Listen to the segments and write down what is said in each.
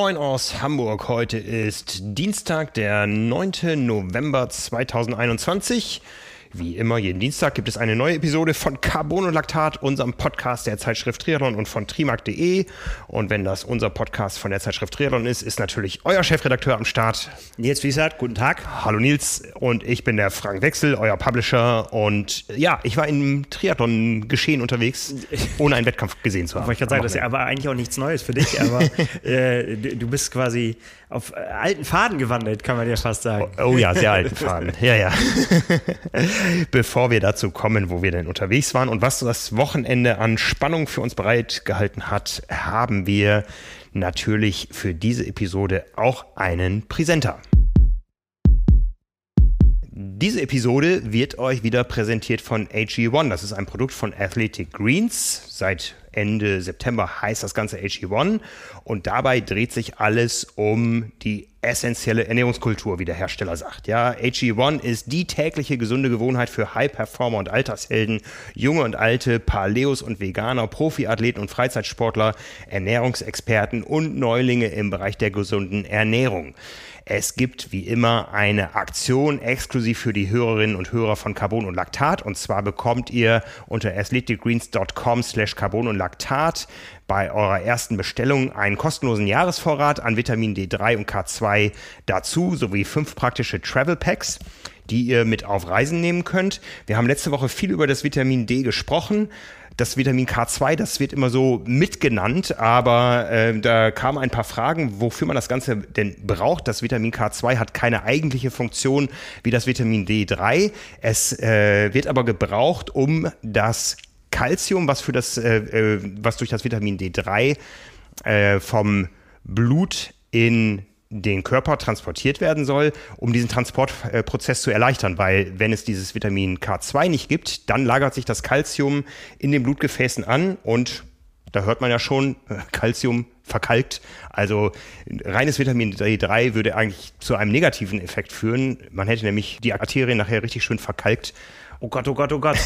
Moin aus Hamburg. Heute ist Dienstag, der 9. November 2021. Wie immer, jeden Dienstag gibt es eine neue Episode von Carbon und Laktat, unserem Podcast der Zeitschrift Triathlon und von trimark.de. Und wenn das unser Podcast von der Zeitschrift Triathlon ist, ist natürlich euer Chefredakteur am Start. Nils Wiesert, guten Tag. Hallo Nils und ich bin der Frank Wechsel, euer Publisher. Und ja, ich war im Triathlon-Geschehen unterwegs, ohne einen Wettkampf gesehen zu haben. Wollte ich gerade sagen, das ist ja aber eigentlich auch nichts Neues für dich, aber äh, du bist quasi auf äh, alten Faden gewandelt, kann man ja fast sagen. Oh, oh ja, sehr alten Faden. Ja, ja. Bevor wir dazu kommen, wo wir denn unterwegs waren und was das Wochenende an Spannung für uns bereitgehalten hat, haben wir natürlich für diese Episode auch einen Präsenter. Diese Episode wird euch wieder präsentiert von AG1. Das ist ein Produkt von Athletic Greens. Seit Ende September heißt das Ganze AG1 und dabei dreht sich alles um die essentielle Ernährungskultur, wie der Hersteller sagt. Ja, AG1 ist die tägliche gesunde Gewohnheit für High-Performer und Altershelden, junge und alte, Paleos und Veganer, Profiathleten und Freizeitsportler, Ernährungsexperten und Neulinge im Bereich der gesunden Ernährung. Es gibt wie immer eine Aktion exklusiv für die Hörerinnen und Hörer von Carbon und Laktat. Und zwar bekommt ihr unter athleticgreens.com slash Carbon und Laktat bei eurer ersten Bestellung einen kostenlosen Jahresvorrat an Vitamin D3 und K2 dazu, sowie fünf praktische Travel Packs die ihr mit auf Reisen nehmen könnt. Wir haben letzte Woche viel über das Vitamin D gesprochen das Vitamin K2, das wird immer so mitgenannt, aber äh, da kamen ein paar Fragen, wofür man das Ganze denn braucht. Das Vitamin K2 hat keine eigentliche Funktion wie das Vitamin D3. Es äh, wird aber gebraucht, um das Calcium, was für das, äh, äh was durch das Vitamin D3 äh, vom Blut in den Körper transportiert werden soll, um diesen Transportprozess zu erleichtern, weil wenn es dieses Vitamin K2 nicht gibt, dann lagert sich das Kalzium in den Blutgefäßen an und da hört man ja schon, Kalzium verkalkt. Also reines Vitamin D3 würde eigentlich zu einem negativen Effekt führen. Man hätte nämlich die Arterien nachher richtig schön verkalkt Oh Gott, oh Gott, oh Gott.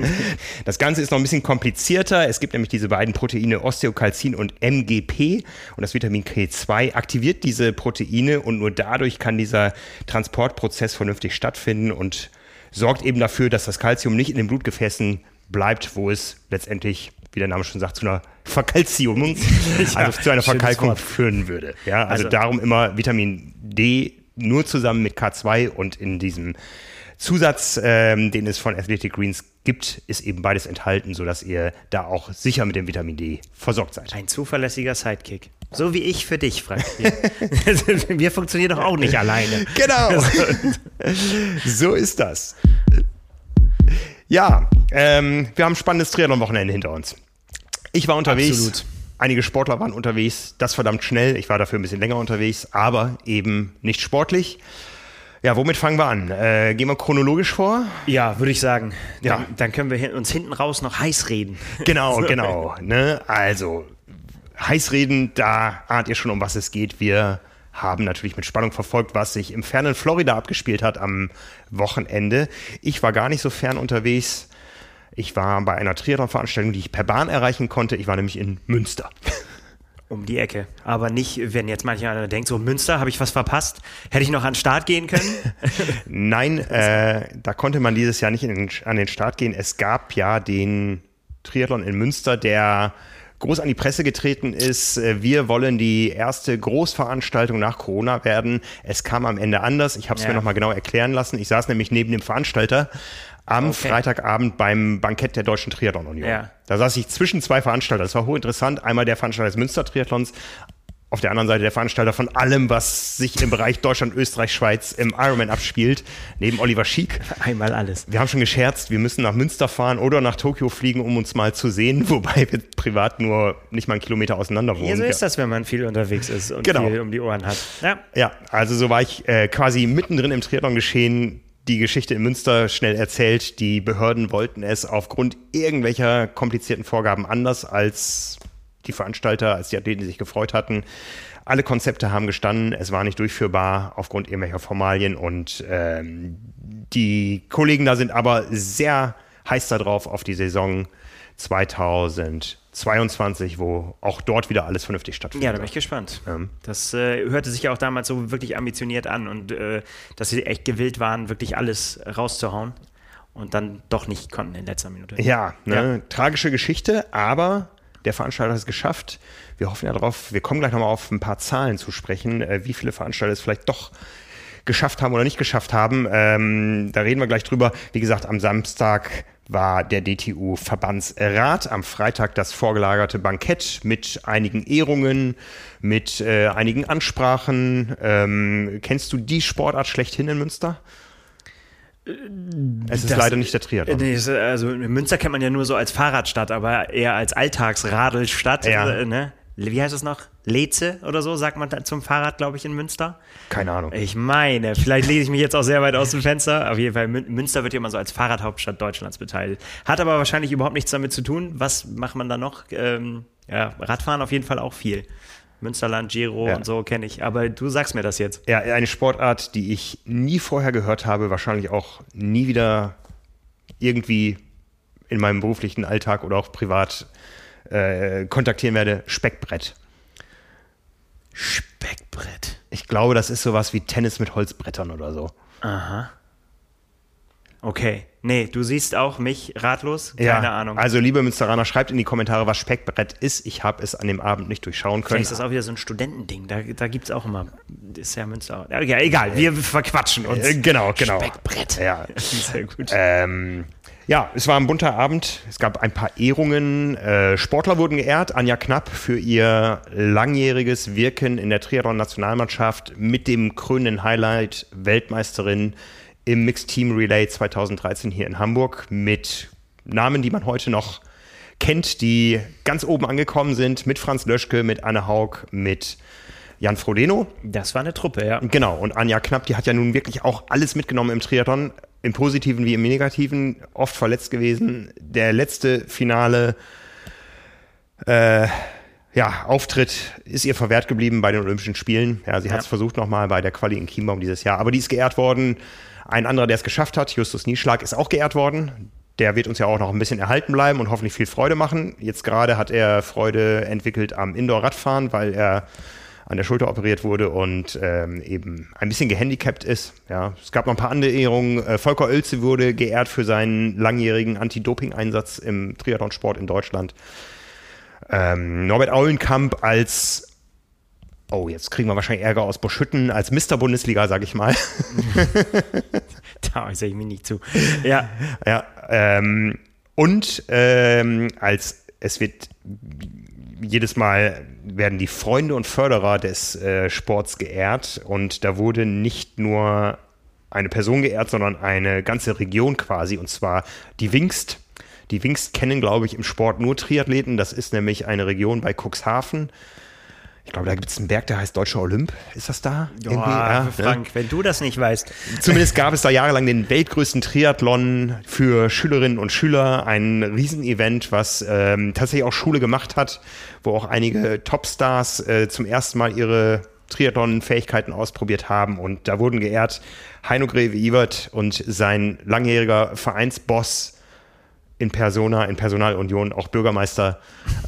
das Ganze ist noch ein bisschen komplizierter. Es gibt nämlich diese beiden Proteine Osteokalzin und MGP und das Vitamin K2 aktiviert diese Proteine und nur dadurch kann dieser Transportprozess vernünftig stattfinden und sorgt eben dafür, dass das Kalzium nicht in den Blutgefäßen bleibt, wo es letztendlich, wie der Name schon sagt, zu einer Verkalziumung, ja, also zu einer Verkalkung führen würde. Ja, also, also darum immer Vitamin D nur zusammen mit K2 und in diesem Zusatz, ähm, den es von Athletic Greens gibt, ist eben beides enthalten, sodass ihr da auch sicher mit dem Vitamin D versorgt seid. Ein zuverlässiger Sidekick. So wie ich für dich, Frank. Wir funktionieren doch auch nicht alleine. Genau. so ist das. Ja, ähm, wir haben ein spannendes Triathlon-Wochenende hinter uns. Ich war unterwegs. Absolut. Einige Sportler waren unterwegs, das verdammt schnell. Ich war dafür ein bisschen länger unterwegs, aber eben nicht sportlich. Ja, womit fangen wir an? Äh, gehen wir chronologisch vor? Ja, würde ich sagen. Ja. Dann, dann, können wir uns hinten raus noch heiß reden. Genau, so. genau. Ne? Also, heiß reden, da ahnt ihr schon, um was es geht. Wir haben natürlich mit Spannung verfolgt, was sich im fernen Florida abgespielt hat am Wochenende. Ich war gar nicht so fern unterwegs. Ich war bei einer Triathlon-Veranstaltung, die ich per Bahn erreichen konnte. Ich war nämlich in Münster um die Ecke. Aber nicht, wenn jetzt mancher denkt, so Münster, habe ich was verpasst? Hätte ich noch an den Start gehen können? Nein, äh, da konnte man dieses Jahr nicht den, an den Start gehen. Es gab ja den Triathlon in Münster, der groß an die Presse getreten ist. Äh, wir wollen die erste Großveranstaltung nach Corona werden. Es kam am Ende anders. Ich habe es ja. mir nochmal genau erklären lassen. Ich saß nämlich neben dem Veranstalter am okay. Freitagabend beim Bankett der Deutschen Triathlon Union. Ja. Da saß ich zwischen zwei Veranstaltern. Das war hochinteressant. Einmal der Veranstalter des Münster Triathlons, auf der anderen Seite der Veranstalter von allem, was sich im Bereich Deutschland, Österreich, Schweiz im Ironman abspielt, neben Oliver Schiek. Einmal alles. Wir haben schon gescherzt, wir müssen nach Münster fahren oder nach Tokio fliegen, um uns mal zu sehen, wobei wir privat nur nicht mal einen Kilometer auseinander wohnen. Ja, so ist das, wenn man viel unterwegs ist und genau. viel um die Ohren hat. Ja, ja also so war ich äh, quasi mittendrin im Triathlon geschehen die Geschichte in Münster schnell erzählt. Die Behörden wollten es aufgrund irgendwelcher komplizierten Vorgaben anders als die Veranstalter, als die Athleten, die sich gefreut hatten. Alle Konzepte haben gestanden, es war nicht durchführbar aufgrund irgendwelcher Formalien und ähm, die Kollegen da sind aber sehr heiß darauf auf die Saison 2022, wo auch dort wieder alles vernünftig stattfindet. Ja, da bin ich gespannt. Ähm. Das äh, hörte sich ja auch damals so wirklich ambitioniert an und äh, dass sie echt gewillt waren, wirklich alles rauszuhauen und dann doch nicht konnten in letzter Minute. Ja, ne? ja. tragische Geschichte, aber der Veranstalter hat es geschafft. Wir hoffen ja darauf, wir kommen gleich nochmal auf ein paar Zahlen zu sprechen, äh, wie viele Veranstalter es vielleicht doch geschafft haben oder nicht geschafft haben. Ähm, da reden wir gleich drüber. Wie gesagt, am Samstag war der DTU-Verbandsrat, am Freitag das vorgelagerte Bankett mit einigen Ehrungen, mit äh, einigen Ansprachen. Ähm, kennst du die Sportart schlechthin in Münster? Es ist das, leider nicht der Triathlon. Nee, also Münster kennt man ja nur so als Fahrradstadt, aber eher als Alltagsradelstadt. Ja. Äh, ne? Wie heißt es noch? Leze oder so, sagt man zum Fahrrad, glaube ich, in Münster. Keine Ahnung. Ich meine, vielleicht lese ich mich jetzt auch sehr weit aus dem Fenster. Auf jeden Fall, Münster wird ja immer so als Fahrradhauptstadt Deutschlands beteiligt. Hat aber wahrscheinlich überhaupt nichts damit zu tun. Was macht man da noch? Ähm, ja, Radfahren auf jeden Fall auch viel. Münsterland, Giro ja. und so kenne ich. Aber du sagst mir das jetzt. Ja, eine Sportart, die ich nie vorher gehört habe, wahrscheinlich auch nie wieder irgendwie in meinem beruflichen Alltag oder auch privat äh, kontaktieren werde. Speckbrett. Speckbrett. Ich glaube, das ist sowas wie Tennis mit Holzbrettern oder so. Aha. Okay. Nee, du siehst auch mich ratlos? Keine ja, Ahnung. Also, liebe Münsteraner, schreibt in die Kommentare, was Speckbrett ist. Ich habe es an dem Abend nicht durchschauen können. Vielleicht ist das auch wieder so ein Studentending. Da, da gibt es auch immer. Ist ja Münster. Ja, egal, wir verquatschen uns. Äh, genau, genau. Speckbrett. Ja. Sehr gut. Ähm, ja, es war ein bunter Abend. Es gab ein paar Ehrungen. Äh, Sportler wurden geehrt. Anja Knapp für ihr langjähriges Wirken in der Triathlon-Nationalmannschaft mit dem krönenden Highlight Weltmeisterin im Mixed Team Relay 2013 hier in Hamburg mit Namen, die man heute noch kennt, die ganz oben angekommen sind, mit Franz Löschke, mit Anne Haug, mit Jan Frodeno. Das war eine Truppe, ja. Genau, und Anja Knapp, die hat ja nun wirklich auch alles mitgenommen im Triathlon, im Positiven wie im Negativen, oft verletzt gewesen. Der letzte Finale äh, ja, Auftritt ist ihr verwehrt geblieben bei den Olympischen Spielen. Ja, sie ja. hat es versucht nochmal bei der Quali in Chiembaum dieses Jahr, aber die ist geehrt worden. Ein anderer, der es geschafft hat, Justus Nieschlag, ist auch geehrt worden. Der wird uns ja auch noch ein bisschen erhalten bleiben und hoffentlich viel Freude machen. Jetzt gerade hat er Freude entwickelt am Indoor-Radfahren, weil er an der Schulter operiert wurde und ähm, eben ein bisschen gehandicapt ist. Ja, es gab noch ein paar andere Ehrungen. Äh, Volker Oelze wurde geehrt für seinen langjährigen Anti-Doping-Einsatz im Triathlonsport in Deutschland. Ähm, Norbert Aulenkamp als Oh, jetzt kriegen wir wahrscheinlich Ärger aus Boschütten als Mr. Bundesliga, sag ich mal. da äußere ich mich nicht zu. Ja. ja ähm, und ähm, als es wird jedes Mal werden die Freunde und Förderer des äh, Sports geehrt und da wurde nicht nur eine Person geehrt, sondern eine ganze Region quasi und zwar die Wingst. Die Wingst kennen, glaube ich, im Sport nur Triathleten. Das ist nämlich eine Region bei Cuxhaven ich glaube, da gibt es einen Berg, der heißt Deutscher Olymp. Ist das da? Ja, ja ne? Frank, ne? wenn du das nicht weißt. Zumindest gab es da jahrelang den weltgrößten Triathlon für Schülerinnen und Schüler. Ein Riesenevent, was ähm, tatsächlich auch Schule gemacht hat, wo auch einige Topstars äh, zum ersten Mal ihre Triathlon-Fähigkeiten ausprobiert haben. Und da wurden geehrt Heino Greve-Iwert und sein langjähriger Vereinsboss in Persona, in Personalunion auch Bürgermeister.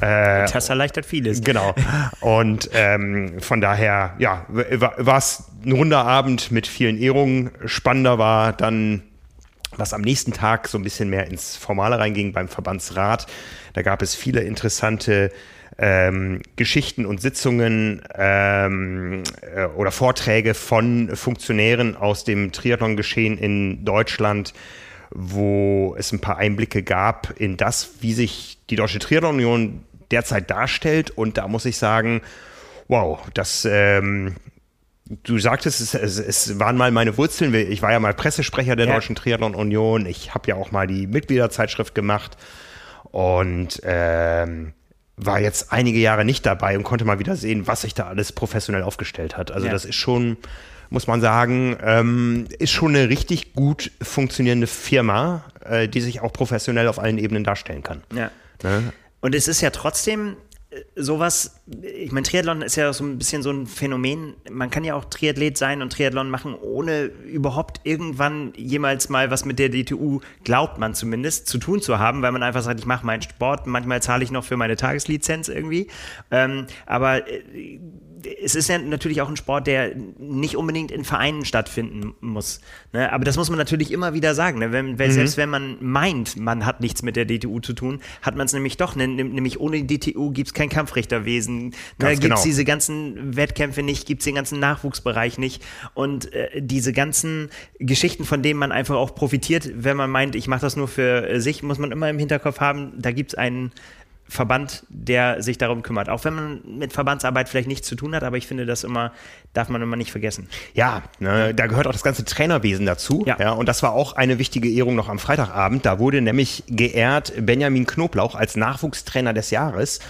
Äh, das erleichtert vieles. Genau. Und ähm, von daher, ja, war es ein runder Abend mit vielen Ehrungen. Spannender war dann, was am nächsten Tag so ein bisschen mehr ins Formale reinging beim Verbandsrat. Da gab es viele interessante ähm, Geschichten und Sitzungen ähm, äh, oder Vorträge von Funktionären aus dem Triathlon-Geschehen in Deutschland wo es ein paar Einblicke gab in das, wie sich die Deutsche Triathlon Union derzeit darstellt. Und da muss ich sagen, wow, das, ähm, du sagtest, es, es, es, waren mal meine Wurzeln. Ich war ja mal Pressesprecher der ja. Deutschen Triathlon Union. Ich habe ja auch mal die Mitgliederzeitschrift gemacht und ähm, war jetzt einige Jahre nicht dabei und konnte mal wieder sehen, was sich da alles professionell aufgestellt hat. Also ja. das ist schon muss man sagen, ähm, ist schon eine richtig gut funktionierende Firma, äh, die sich auch professionell auf allen Ebenen darstellen kann. Ja. Ne? Und es ist ja trotzdem sowas, ich meine, Triathlon ist ja so ein bisschen so ein Phänomen. Man kann ja auch Triathlet sein und Triathlon machen, ohne überhaupt irgendwann jemals mal was mit der DTU, glaubt man zumindest, zu tun zu haben, weil man einfach sagt, ich mache meinen Sport, manchmal zahle ich noch für meine Tageslizenz irgendwie. Ähm, aber äh, es ist ja natürlich auch ein Sport, der nicht unbedingt in Vereinen stattfinden muss. Ne? Aber das muss man natürlich immer wieder sagen. Ne? Wenn, mhm. Selbst wenn man meint, man hat nichts mit der DTU zu tun, hat man es nämlich doch. Ne? Nämlich ohne die DTU gibt es kein Kampfrichterwesen, ne? gibt es genau. diese ganzen Wettkämpfe nicht, gibt es den ganzen Nachwuchsbereich nicht. Und äh, diese ganzen Geschichten, von denen man einfach auch profitiert, wenn man meint, ich mache das nur für äh, sich, muss man immer im Hinterkopf haben, da gibt es einen Verband, der sich darum kümmert. Auch wenn man mit Verbandsarbeit vielleicht nichts zu tun hat, aber ich finde das immer, darf man immer nicht vergessen. Ja, ne, da gehört auch das ganze Trainerwesen dazu. Ja. ja. Und das war auch eine wichtige Ehrung noch am Freitagabend. Da wurde nämlich geehrt Benjamin Knoblauch als Nachwuchstrainer des Jahres.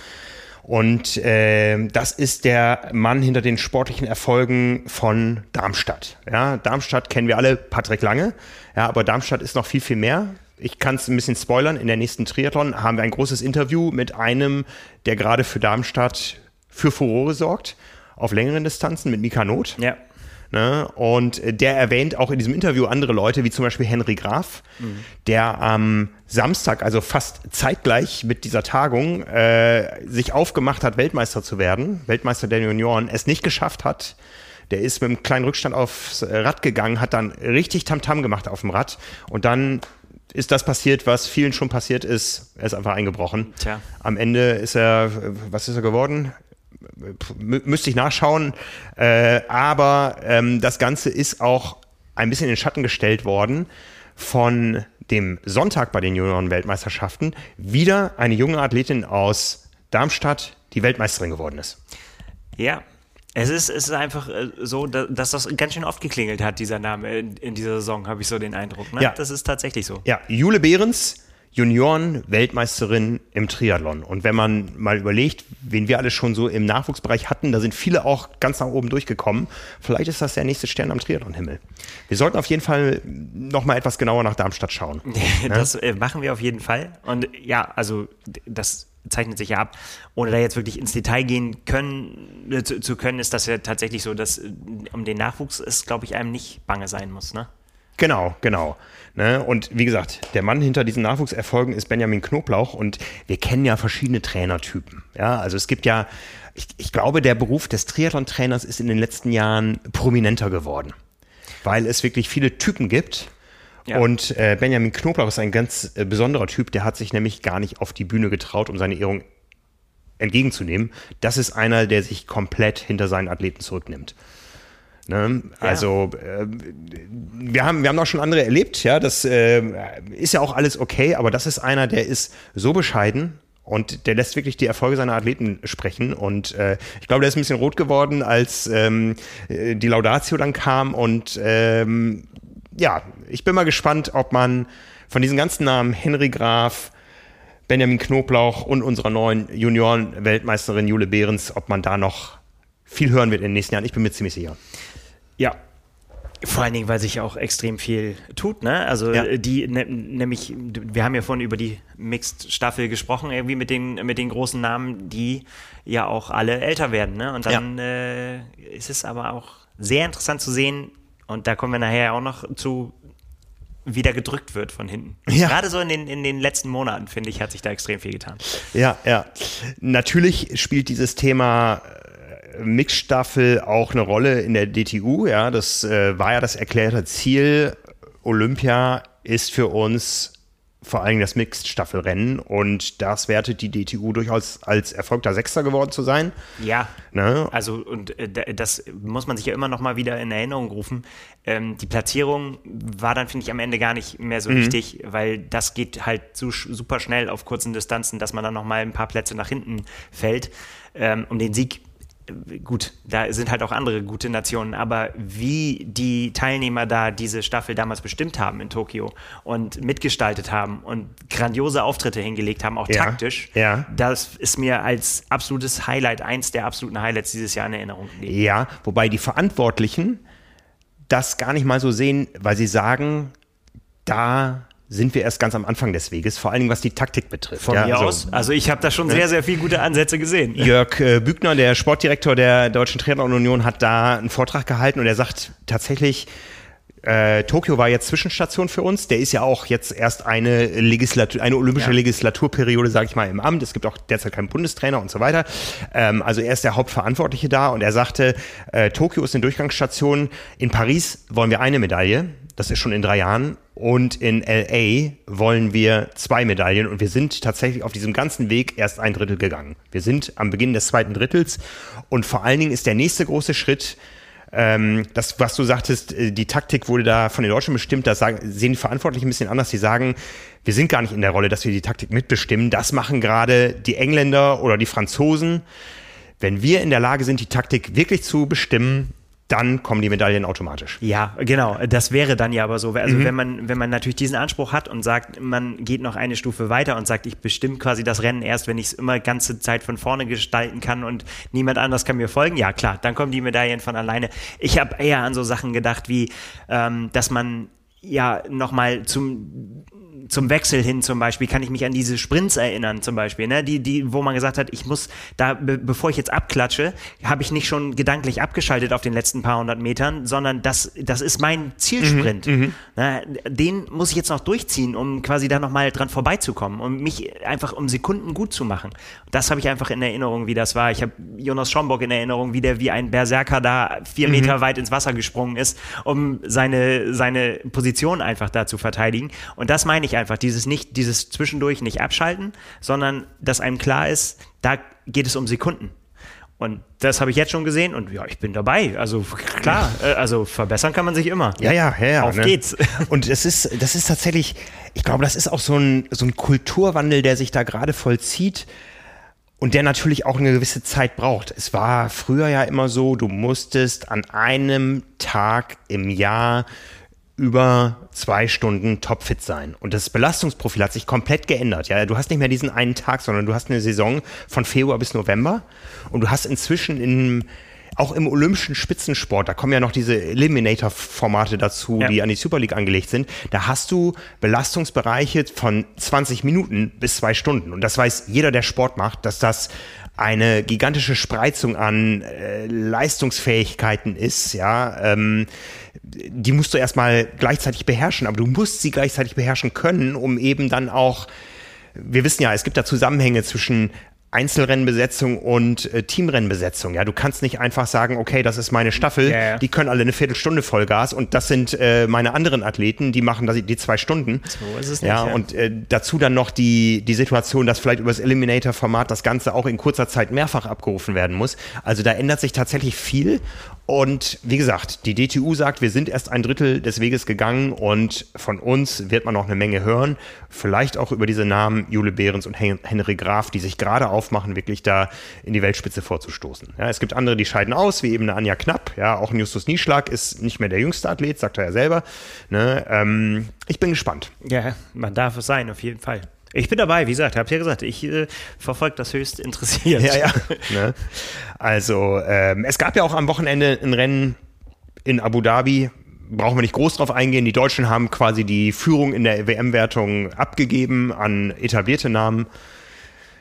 Und äh, das ist der Mann hinter den sportlichen Erfolgen von Darmstadt. Ja, Darmstadt kennen wir alle, Patrick Lange. Ja, aber Darmstadt ist noch viel, viel mehr ich kann es ein bisschen spoilern, in der nächsten Triathlon haben wir ein großes Interview mit einem, der gerade für Darmstadt für Furore sorgt, auf längeren Distanzen mit Mika Not. Ja. Ne? Und der erwähnt auch in diesem Interview andere Leute, wie zum Beispiel Henry Graf, mhm. der am Samstag, also fast zeitgleich mit dieser Tagung, äh, sich aufgemacht hat, Weltmeister zu werden, Weltmeister der Junioren, es nicht geschafft hat. Der ist mit einem kleinen Rückstand aufs Rad gegangen, hat dann richtig Tamtam -Tam gemacht auf dem Rad und dann ist das passiert, was vielen schon passiert ist. Er ist einfach eingebrochen. Tja. Am Ende ist er, was ist er geworden? müsste ich nachschauen. Äh, aber ähm, das Ganze ist auch ein bisschen in den Schatten gestellt worden von dem Sonntag bei den Junioren-Weltmeisterschaften. Wieder eine junge Athletin aus Darmstadt, die Weltmeisterin geworden ist. Ja, es ist, es ist einfach äh, so, dass das ganz schön oft geklingelt hat, dieser Name in, in dieser Saison, habe ich so den Eindruck. Ne? Ja. Das ist tatsächlich so. Ja, Jule Behrens, Junioren-Weltmeisterin im Triathlon. Und wenn man mal überlegt, wen wir alle schon so im Nachwuchsbereich hatten, da sind viele auch ganz nach oben durchgekommen. Vielleicht ist das der nächste Stern am Triathlon-Himmel. Wir sollten auf jeden Fall noch mal etwas genauer nach Darmstadt schauen. das äh, machen wir auf jeden Fall. Und ja, also das zeichnet sich ja ab. Ohne da jetzt wirklich ins Detail gehen können, äh, zu, zu, können, ist das ja tatsächlich so, dass äh, um den Nachwuchs es, glaube ich, einem nicht bange sein muss, ne? Genau, genau. Ne? Und wie gesagt, der Mann hinter diesen Nachwuchserfolgen ist Benjamin Knoblauch und wir kennen ja verschiedene Trainertypen. Ja, also es gibt ja, ich, ich glaube, der Beruf des Triathlon-Trainers ist in den letzten Jahren prominenter geworden, weil es wirklich viele Typen gibt ja. Und äh, Benjamin Knoblauch ist ein ganz äh, besonderer Typ, der hat sich nämlich gar nicht auf die Bühne getraut, um seine Ehrung entgegenzunehmen. Das ist einer, der sich komplett hinter seinen Athleten zurücknimmt. Ne? Ja. Also äh, wir haben wir haben auch schon andere erlebt, ja, das äh, ist ja auch alles okay, aber das ist einer, der ist so bescheiden und der lässt wirklich die Erfolge seiner Athleten sprechen. Und äh, ich glaube, der ist ein bisschen rot geworden, als ähm, äh, die Laudatio dann kam und ähm, ja, ich bin mal gespannt, ob man von diesen ganzen Namen Henry Graf, Benjamin Knoblauch und unserer neuen Junioren-Weltmeisterin Jule Behrens, ob man da noch viel hören wird in den nächsten Jahren. Ich bin mir ziemlich sicher. Ja, vor allen Dingen, weil sich auch extrem viel tut, ne? Also ja. die, ne, nämlich, wir haben ja vorhin über die Mixed-Staffel gesprochen, irgendwie mit den, mit den großen Namen, die ja auch alle älter werden, ne? Und dann ja. äh, ist es aber auch sehr interessant zu sehen, und da kommen wir nachher auch noch zu, wieder gedrückt wird von hinten. Ja. Gerade so in den, in den letzten Monaten, finde ich, hat sich da extrem viel getan. Ja, ja. Natürlich spielt dieses Thema äh, Mixstaffel auch eine Rolle in der DTU. Ja, das äh, war ja das erklärte Ziel. Olympia ist für uns vor allem das Mixed-Staffelrennen und das wertet die DTU durchaus als erfolgter Sechster geworden zu sein. Ja. Ne? Also, und äh, das muss man sich ja immer noch mal wieder in Erinnerung rufen. Ähm, die Platzierung war dann, finde ich, am Ende gar nicht mehr so mhm. wichtig, weil das geht halt so, super schnell auf kurzen Distanzen, dass man dann noch mal ein paar Plätze nach hinten fällt. Ähm, um den Sieg gut, da sind halt auch andere gute Nationen, aber wie die Teilnehmer da diese Staffel damals bestimmt haben in Tokio und mitgestaltet haben und grandiose Auftritte hingelegt haben, auch ja, taktisch, ja. das ist mir als absolutes Highlight, eins der absoluten Highlights dieses Jahr in Erinnerung gelegt. Ja, wobei die Verantwortlichen das gar nicht mal so sehen, weil sie sagen, da sind wir erst ganz am Anfang des Weges, vor allen Dingen was die Taktik betrifft. Von ja, mir also, aus. Also ich habe da schon sehr, sehr viele gute Ansätze gesehen. Jörg äh, Bügner, der Sportdirektor der Deutschen Triathlon Union, hat da einen Vortrag gehalten und er sagt tatsächlich, äh, Tokio war jetzt Zwischenstation für uns. Der ist ja auch jetzt erst eine Legislatur, eine olympische Ja. Legislaturperiode, sage ich mal, im Amt. Es gibt auch derzeit keinen Bundestrainer und so weiter. Ähm, also er ist der Hauptverantwortliche da und er sagte, äh, Tokio ist eine Durchgangsstation. In Paris wollen wir eine Medaille. Das ist schon in drei Jahren. Und in LA wollen wir zwei Medaillen. Und wir sind tatsächlich auf diesem ganzen Weg erst ein Drittel gegangen. Wir sind am Beginn des zweiten Drittels. Und vor allen Dingen ist der nächste große Schritt, ähm, das, was du sagtest, äh, die Taktik wurde da von den Deutschen bestimmt, das sehen die Verantwortlichen ein bisschen anders. Die sagen, wir sind gar nicht in der Rolle, dass wir die Taktik mitbestimmen. Das machen gerade die Engländer oder die Franzosen. Wenn wir in der Lage sind, die Taktik wirklich zu bestimmen, dann kommen die Medaillen automatisch. Ja, genau. Das wäre dann ja aber so. Also wenn man, wenn man natürlich diesen Anspruch hat und sagt, man geht noch eine Stufe weiter und sagt, ich bestimme quasi das Rennen erst, wenn ich es immer ganze Zeit von vorne gestalten kann und niemand anders kann mir folgen, ja klar, dann kommen die Medaillen von alleine. Ich habe eher an so Sachen gedacht, wie ähm, dass man ja nochmal zum zum Wechsel hin zum Beispiel kann ich mich an diese Sprints erinnern zum Beispiel, ne? die, die, wo man gesagt hat, ich muss da, be bevor ich jetzt abklatsche, habe ich nicht schon gedanklich abgeschaltet auf den letzten paar hundert Metern, sondern das, das ist mein Zielsprint. Ne? Den muss ich jetzt noch durchziehen, um quasi da nochmal dran vorbeizukommen, um mich einfach um Sekunden gut zu machen. Das habe ich einfach in Erinnerung, wie das war. Ich habe Jonas Schomburg in Erinnerung, wie der wie ein Berserker da vier Meter weit ins Wasser gesprungen ist, um seine, seine Position einfach da zu verteidigen. Und das meine ich einfach, dieses nicht, dieses zwischendurch nicht abschalten, sondern dass einem klar ist, da geht es um Sekunden. Und das habe ich jetzt schon gesehen und ja, ich bin dabei. Also klar, äh, also verbessern kann man sich immer. Ja, ja, ja. ja Auf ne? geht's. Und es ist, das ist tatsächlich, ich glaube, das ist auch so ein, so ein Kulturwandel, der sich da gerade vollzieht und der natürlich auch eine gewisse Zeit braucht. Es war früher ja immer so, du musstest an einem Tag im Jahr über zwei Stunden topfit sein. Und das Belastungsprofil hat sich komplett geändert. Ja, du hast nicht mehr diesen einen Tag, sondern du hast eine Saison von Februar bis November. Und du hast inzwischen in, auch im olympischen Spitzensport, da kommen ja noch diese Eliminator-Formate dazu, Ja. die an die Super League angelegt sind. Da hast du Belastungsbereiche von 20 Minuten bis zwei Stunden. Und das weiß jeder, der Sport macht, dass das eine gigantische Spreizung an äh, Leistungsfähigkeiten ist, ja, ähm, die musst du erstmal gleichzeitig beherrschen, aber du musst sie gleichzeitig beherrschen können, um eben dann auch, wir wissen ja, es gibt da Zusammenhänge zwischen Einzelrennenbesetzung und äh, Teamrennenbesetzung. Ja, du kannst nicht einfach sagen, okay, das ist meine Staffel, Ja, ja. die können alle eine Viertelstunde Vollgas und das sind äh, meine anderen Athleten, die machen das, die zwei Stunden. So ist es ja, nicht, ja. und äh, dazu dann noch die, die Situation, dass vielleicht über das Eliminator-Format das Ganze auch in kurzer Zeit mehrfach abgerufen werden muss. Also da ändert sich tatsächlich viel. Und wie gesagt, die DTU sagt, wir sind erst ein Drittel des Weges gegangen und von uns wird man noch eine Menge hören. Vielleicht auch über diese Namen Jule Behrens und Hen Henry Graf, die sich gerade aufmachen, wirklich da in die Weltspitze vorzustoßen. Ja, es gibt andere, die scheiden aus, wie eben eine Anja Knapp. Ja, auch ein Justus Nieschlag ist nicht mehr der jüngste Athlet, sagt er ja selber. Ne, ähm, ich bin gespannt. Ja, man darf es sein, auf jeden Fall. Ich bin dabei, wie gesagt, habt ihr gesagt, ich äh, verfolge das höchst interessiert. Ja, ja. ne? Also, ähm, es gab ja auch am Wochenende ein Rennen in Abu Dhabi. Brauchen wir nicht groß drauf eingehen. Die Deutschen haben quasi die Führung in der WM-Wertung abgegeben an etablierte Namen.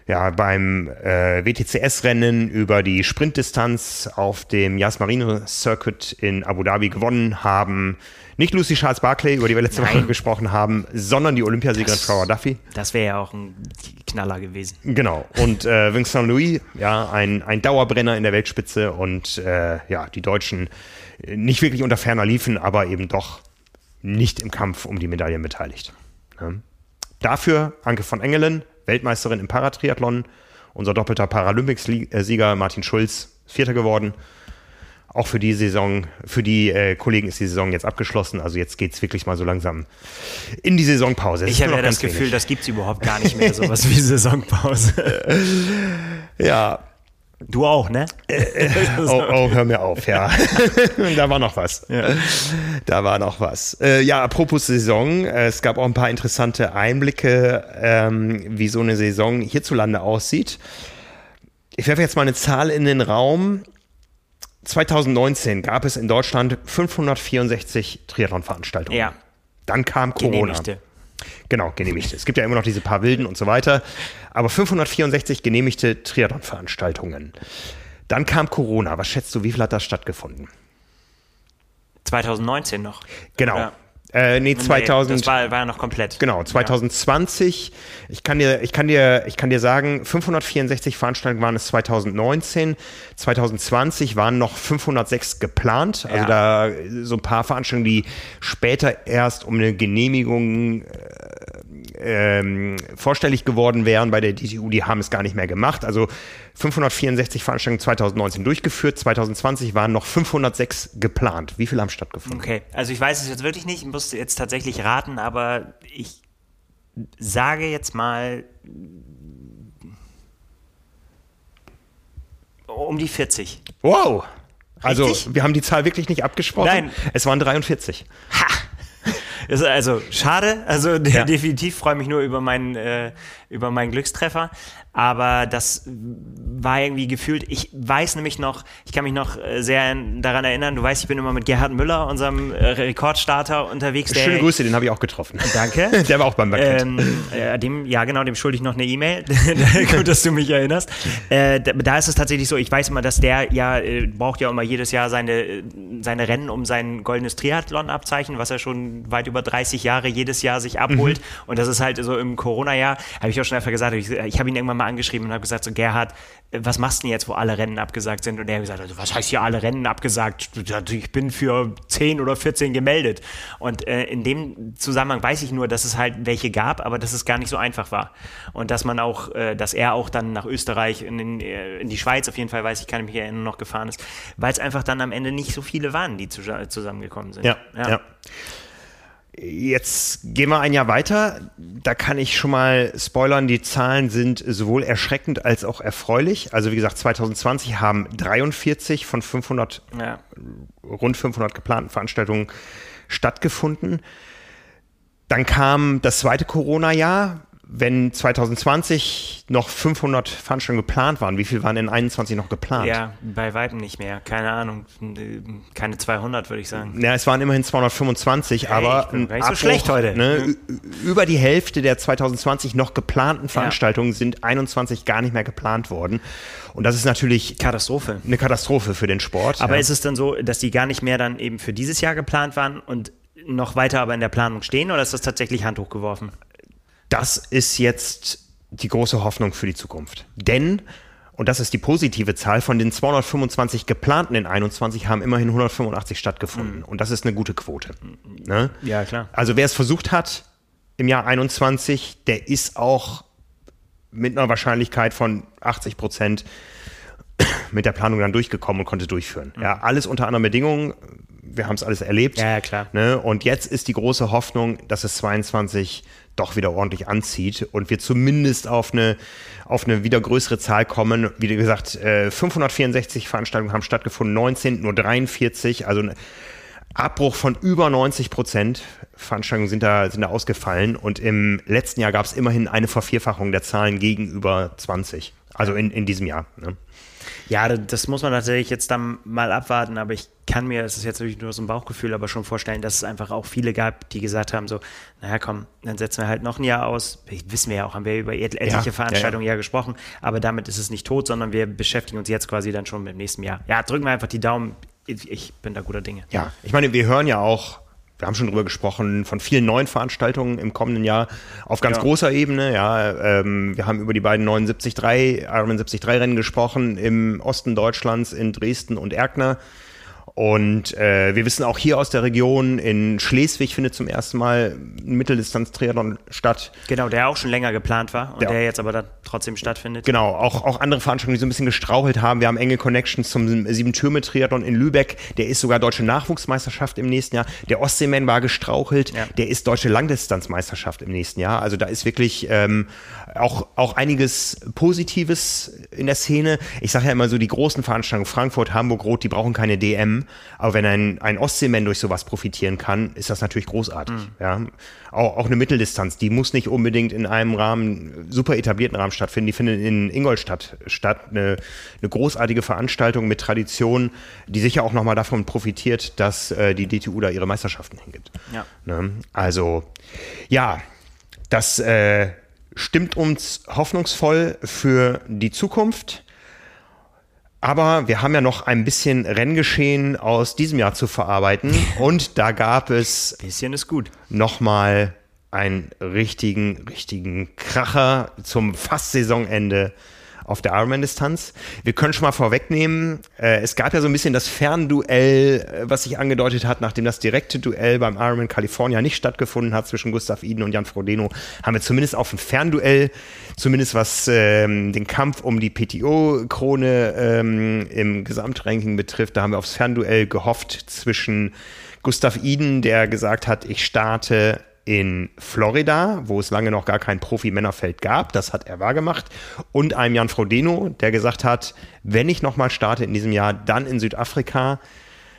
Ja, beim äh, WTCS-Rennen über die Sprintdistanz auf dem Yas Marino Circuit in Abu Dhabi gewonnen haben nicht Lucy Charles Barclay, über die wir letzte Nein. Woche gesprochen haben, sondern die Olympiasiegerin Flora Duffy. Das wäre ja auch ein Knaller gewesen. Genau. Und äh, Vincent Louis, ja, ein, ein Dauerbrenner in der Weltspitze und äh, ja, die Deutschen äh, nicht wirklich unter ferner liefen, aber eben doch nicht im Kampf um die Medaillen beteiligt. Ja. Dafür Anke von Engelen, Weltmeisterin im Paratriathlon, unser doppelter Paralympics-Sieger Martin Schulz, Vierter geworden. Auch für die Saison, für die äh, Kollegen ist die Saison jetzt abgeschlossen. Also jetzt geht's wirklich mal so langsam in die Saisonpause. Es Ich habe ja das Gefühl, wenig. das gibt es überhaupt gar nicht mehr, sowas wie Saisonpause. Ja, Du auch, ne? Oh, oh, hör mir auf, ja. da war noch was. Da war noch was. Äh, ja, apropos Saison, äh, es gab auch ein paar interessante Einblicke, ähm, wie so eine Saison hierzulande aussieht. Ich werfe jetzt mal eine Zahl in den Raum. 2019 gab es in Deutschland 564 Triathlon-Veranstaltungen. Ja. Dann kam Corona. Genehmigte. Genau, genehmigte. Es gibt ja immer noch diese paar Wilden und so weiter. Aber 564 genehmigte Triathlon-Veranstaltungen. Dann kam Corona. Was schätzt du, wie viel hat das stattgefunden? 2019 noch. Genau. Oder? Äh, nee, 2000. Nee, das war, war noch komplett. Genau, 2020. Ja. Ich kann dir, ich kann dir, ich kann dir sagen, 564 Veranstaltungen waren es 2019. 2020 waren noch 506 geplant. Also ja. da so ein paar Veranstaltungen, die später erst um eine Genehmigung äh, ähm, vorstellig geworden wären bei der DTU, die haben es gar nicht mehr gemacht. Also 564 Veranstaltungen 2019 durchgeführt, 2020 waren noch 506 geplant. Wie viele haben stattgefunden? Okay, also ich weiß es jetzt wirklich nicht, ich musste jetzt tatsächlich raten, aber ich sage jetzt mal um die 40. Wow! Also, wir haben die Zahl wirklich nicht abgesprochen. Nein. Es waren 43. Ha! Ist also schade. Also ja. definitiv freue mich nur über meinen, äh, über meinen Glückstreffer. Aber das war irgendwie gefühlt, ich weiß nämlich noch, ich kann mich noch äh, sehr daran erinnern, du weißt, ich bin immer mit Gerhard Müller, unserem äh, Rekordstarter, unterwegs. Schöne Grüße, den habe ich auch getroffen. Danke. der war auch beim Paket. Ähm, äh, dem, ja, genau, dem schulde ich noch eine E-Mail. Gut, dass du mich erinnerst. Äh, da, da, ist es tatsächlich so, ich weiß immer, dass der ja, äh, braucht ja immer jedes Jahr seine, seine Rennen um sein goldenes Triathlon-Abzeichen, was er schon weit über 30 Jahre jedes Jahr sich abholt. Mhm. Und das ist halt so im Corona-Jahr, habe ich auch schon einfach gesagt, ich, ich habe ihn irgendwann mal angeschrieben und habe gesagt, so Gerhard, was machst du denn jetzt, wo alle Rennen abgesagt sind? Und er hat gesagt, also, was heißt hier alle Rennen abgesagt? Ich bin für 10 oder 14 gemeldet. Und äh, in dem Zusammenhang weiß ich nur, dass es halt welche gab, aber dass es gar nicht so einfach war. Und dass man auch, äh, dass er auch dann nach Österreich, in, in, äh, in, die Schweiz auf jeden Fall, weiß ich, kann mich erinnern, noch gefahren ist, weil es einfach dann am Ende nicht so viele waren, die zu, zusammengekommen sind. ja. ja. ja. Jetzt gehen wir ein Jahr weiter. Da kann ich schon mal spoilern, die Zahlen sind sowohl erschreckend als auch erfreulich. Also wie gesagt, 2020 haben 43 von 500, ja. rund 500 geplanten Veranstaltungen stattgefunden. Dann kam das zweite Corona-Jahr wenn 2020 noch 500 Veranstaltungen geplant waren, wie viel waren in 21 noch geplant? Ja, bei weitem nicht mehr. Keine Ahnung. Keine 200, würde ich sagen. Ja, es waren immerhin 225, hey, aber ich bin so schlecht heute. Ne, über die Hälfte der 2020 noch geplanten Veranstaltungen ja. sind 21 gar nicht mehr geplant worden. Und das ist natürlich Katastrophe. Eine Katastrophe für den Sport. Aber ja. ist es dann so, dass die gar nicht mehr dann eben für dieses Jahr geplant waren und noch weiter aber in der Planung stehen oder ist das tatsächlich Hand hochgeworfen? Das ist jetzt die große Hoffnung für die Zukunft. Denn, und das ist die positive Zahl, von den 225 geplanten in 21 haben immerhin 185 stattgefunden. Mhm. Und das ist eine gute Quote. Ne? Ja, klar. Also wer es versucht hat im Jahr 21, der ist auch mit einer Wahrscheinlichkeit von 80 Prozent mit der Planung dann durchgekommen und konnte durchführen. Mhm. Ja, alles unter anderen Bedingungen. Wir haben es alles erlebt. Ja, ja klar. Ne? Und jetzt ist die große Hoffnung, dass es 22 doch wieder ordentlich anzieht und wir zumindest auf eine, auf eine wieder größere Zahl kommen. Wie gesagt, 564 äh, Veranstaltungen haben stattgefunden, 19, nur 43, also ein Abbruch von über 90 Prozent. Veranstaltungen sind da, sind da ausgefallen und im letzten Jahr gab es immerhin eine Vervierfachung der Zahlen gegenüber 20, also in, in diesem Jahr. Ne? Ja, das muss man natürlich jetzt dann mal abwarten, aber ich kann mir, das ist jetzt natürlich nur so ein Bauchgefühl, aber schon vorstellen, dass es einfach auch viele gab, die gesagt haben, so, naja komm, dann setzen wir halt noch ein Jahr aus. Wissen wir ja auch, haben wir über etliche ja, Veranstaltungen ja, ja. ja, gesprochen, aber damit ist es nicht tot, sondern wir beschäftigen uns jetzt quasi dann schon mit dem nächsten Jahr. Ja, drücken wir einfach die Daumen. Ich bin da guter Dinge. Ja, ich meine, wir hören ja auch wir haben schon drüber gesprochen, von vielen neuen Veranstaltungen im kommenden Jahr auf ganz ja. großer Ebene. Ja, ähm, wir haben über die beiden neuen 73, Ironman 73 Rennen gesprochen im Osten Deutschlands in Dresden und Erkner. Und äh, wir wissen auch hier aus der Region, in Schleswig findet zum ersten Mal ein Mitteldistanz-Triathlon statt. Genau, der auch schon länger geplant war und der, der jetzt aber dann trotzdem stattfindet. Genau, auch, auch andere Veranstaltungen, die so ein bisschen gestrauchelt haben. Wir haben enge Connections zum Sieben-Türme-Triathlon in Lübeck. Der ist sogar deutsche Nachwuchsmeisterschaft im nächsten Jahr. Der Ostseeman war gestrauchelt. Ja. Der ist deutsche Langdistanzmeisterschaft im nächsten Jahr. Also da ist wirklich ähm, auch, auch einiges Positives in der Szene. Ich sage ja immer so, die großen Veranstaltungen, Frankfurt, Hamburg, Rot, die brauchen keine DM. Aber wenn ein, ein Ostseemann durch sowas profitieren kann, ist das natürlich großartig. Mhm. Ja. Auch, auch eine Mitteldistanz, die muss nicht unbedingt in einem Rahmen, super etablierten Rahmen stattfinden. Die findet in Ingolstadt statt. Eine, eine großartige Veranstaltung mit Tradition, die sicher auch nochmal davon profitiert, dass äh, die DTU da ihre Meisterschaften hingibt. Ja. Ne? Also, ja, das äh, stimmt uns hoffnungsvoll für die Zukunft. Aber wir haben ja noch ein bisschen Renngeschehen aus diesem Jahr zu verarbeiten und da gab es bisschen ist gut. nochmal einen richtigen, richtigen Kracher zum fast Saisonende auf der Ironman-Distanz. Wir können schon mal vorwegnehmen, äh, es gab ja so ein bisschen das Fernduell, äh, was sich angedeutet hat, nachdem das direkte Duell beim Ironman California nicht stattgefunden hat zwischen Gustav Iden und Jan Frodeno, haben wir zumindest auf ein Fernduell, zumindest was ähm, den Kampf um die PTO-Krone ähm, im Gesamtranking betrifft, da haben wir aufs Fernduell gehofft zwischen Gustav Iden, der gesagt hat, ich starte in Florida, wo es lange noch gar kein Profi-Männerfeld gab. Das hat er wahrgemacht. Und einem Jan Frodeno, der gesagt hat, wenn ich nochmal starte in diesem Jahr, dann in Südafrika.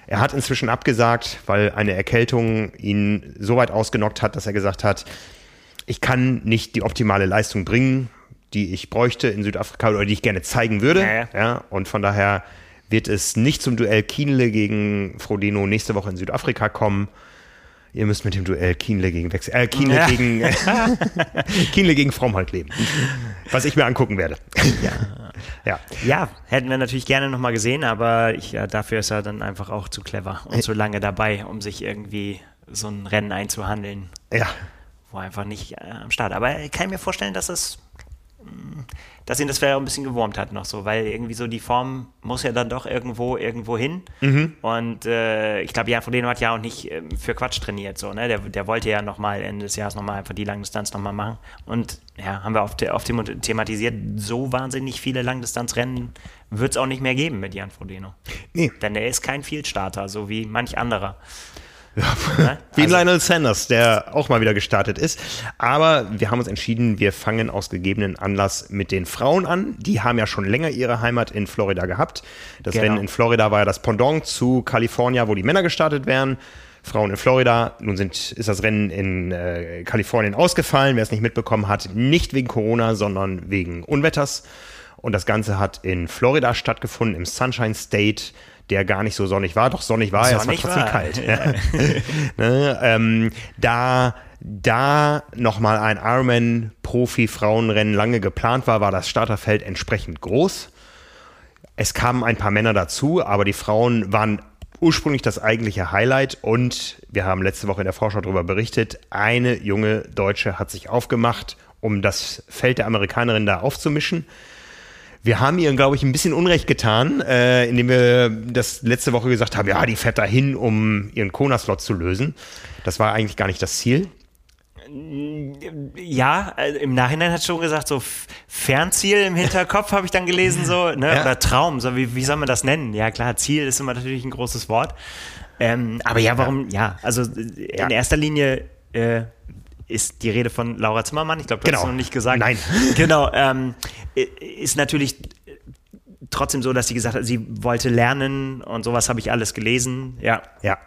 Er hat inzwischen abgesagt, weil eine Erkältung ihn so weit ausgenockt hat, dass er gesagt hat, ich kann nicht die optimale Leistung bringen, die ich bräuchte in Südafrika oder die ich gerne zeigen würde. Ja. Ja, und von daher wird es nicht zum Duell Kienle gegen Frodeno nächste Woche in Südafrika kommen. Ihr müsst mit dem Duell Kienle gegen Wechsel, äh, Kienle Ja. gegen Kienle gegen Frommholt leben. Was ich mir angucken werde. Ja. Ja. Ja, hätten wir natürlich gerne nochmal gesehen, aber ich, ja, dafür ist er dann einfach auch zu clever und zu lange dabei, um sich irgendwie so ein Rennen einzuhandeln, Ja. wo er einfach nicht äh, am Start. Aber kann ich mir vorstellen, dass es, dass ihn das vielleicht auch ein bisschen gewurmt hat noch so, weil irgendwie so die Form muss ja dann doch irgendwo irgendwo hin. Und äh, ich glaube, Jan Frodeno hat ja auch nicht ähm, für Quatsch trainiert, so, ne? Der, der wollte ja nochmal Ende des Jahres nochmal einfach die Langdistanz nochmal machen. Und ja, haben wir oft, oft them- thematisiert, so wahnsinnig viele Langdistanzrennen wird es auch nicht mehr geben mit Jan Frodeno. Nee. Denn er ist kein Fieldstarter, so wie manch anderer. Ne? Wie Also- Lionel Sanders, der auch mal wieder gestartet ist. Aber wir haben uns entschieden, wir fangen aus gegebenen Anlass mit den Frauen an. Die haben ja schon länger ihre Heimat in Florida gehabt. Das Genau. Rennen in Florida war ja das Pendant zu Kalifornien, wo die Männer gestartet wären. Frauen in Florida. Nun sind, ist das Rennen in äh, Kalifornien ausgefallen. Wer es nicht mitbekommen hat, nicht wegen Corona, sondern wegen Unwetters. Und das Ganze hat in Florida stattgefunden, im Sunshine State, der gar nicht so sonnig war. Doch sonnig war er, es war Sonnig trotzdem war kalt. ja. ne, ähm, da da nochmal ein Ironman-Profi-Frauenrennen lange geplant war, war das Starterfeld entsprechend groß. Es kamen ein paar Männer dazu, aber die Frauen waren ursprünglich das eigentliche Highlight und wir haben letzte Woche in der Vorschau darüber berichtet, eine junge Deutsche hat sich aufgemacht, um das Feld der Amerikanerin da aufzumischen. Wir haben ihr, glaube ich, ein bisschen Unrecht getan, äh, indem wir das letzte Woche gesagt haben, ja, die fährt dahin, um ihren Kona-Slot zu lösen. Das war eigentlich gar nicht das Ziel. Ja, äh, im Nachhinein hat schon gesagt, so Fernziel im Hinterkopf habe ich dann gelesen, so, ne? Ja. Oder Traum, so wie, wie soll man das nennen? Ja, klar, Ziel ist immer natürlich ein großes Wort. Ähm, aber ja, warum, ja, also äh, Ja. in erster Linie äh, ist die Rede von Laura Zimmermann, ich glaube, das Genau. hast du noch nicht gesagt. Nein. Genau, ähm, ist natürlich trotzdem so, dass sie gesagt hat, sie wollte lernen und sowas habe ich alles gelesen, ja. Ja.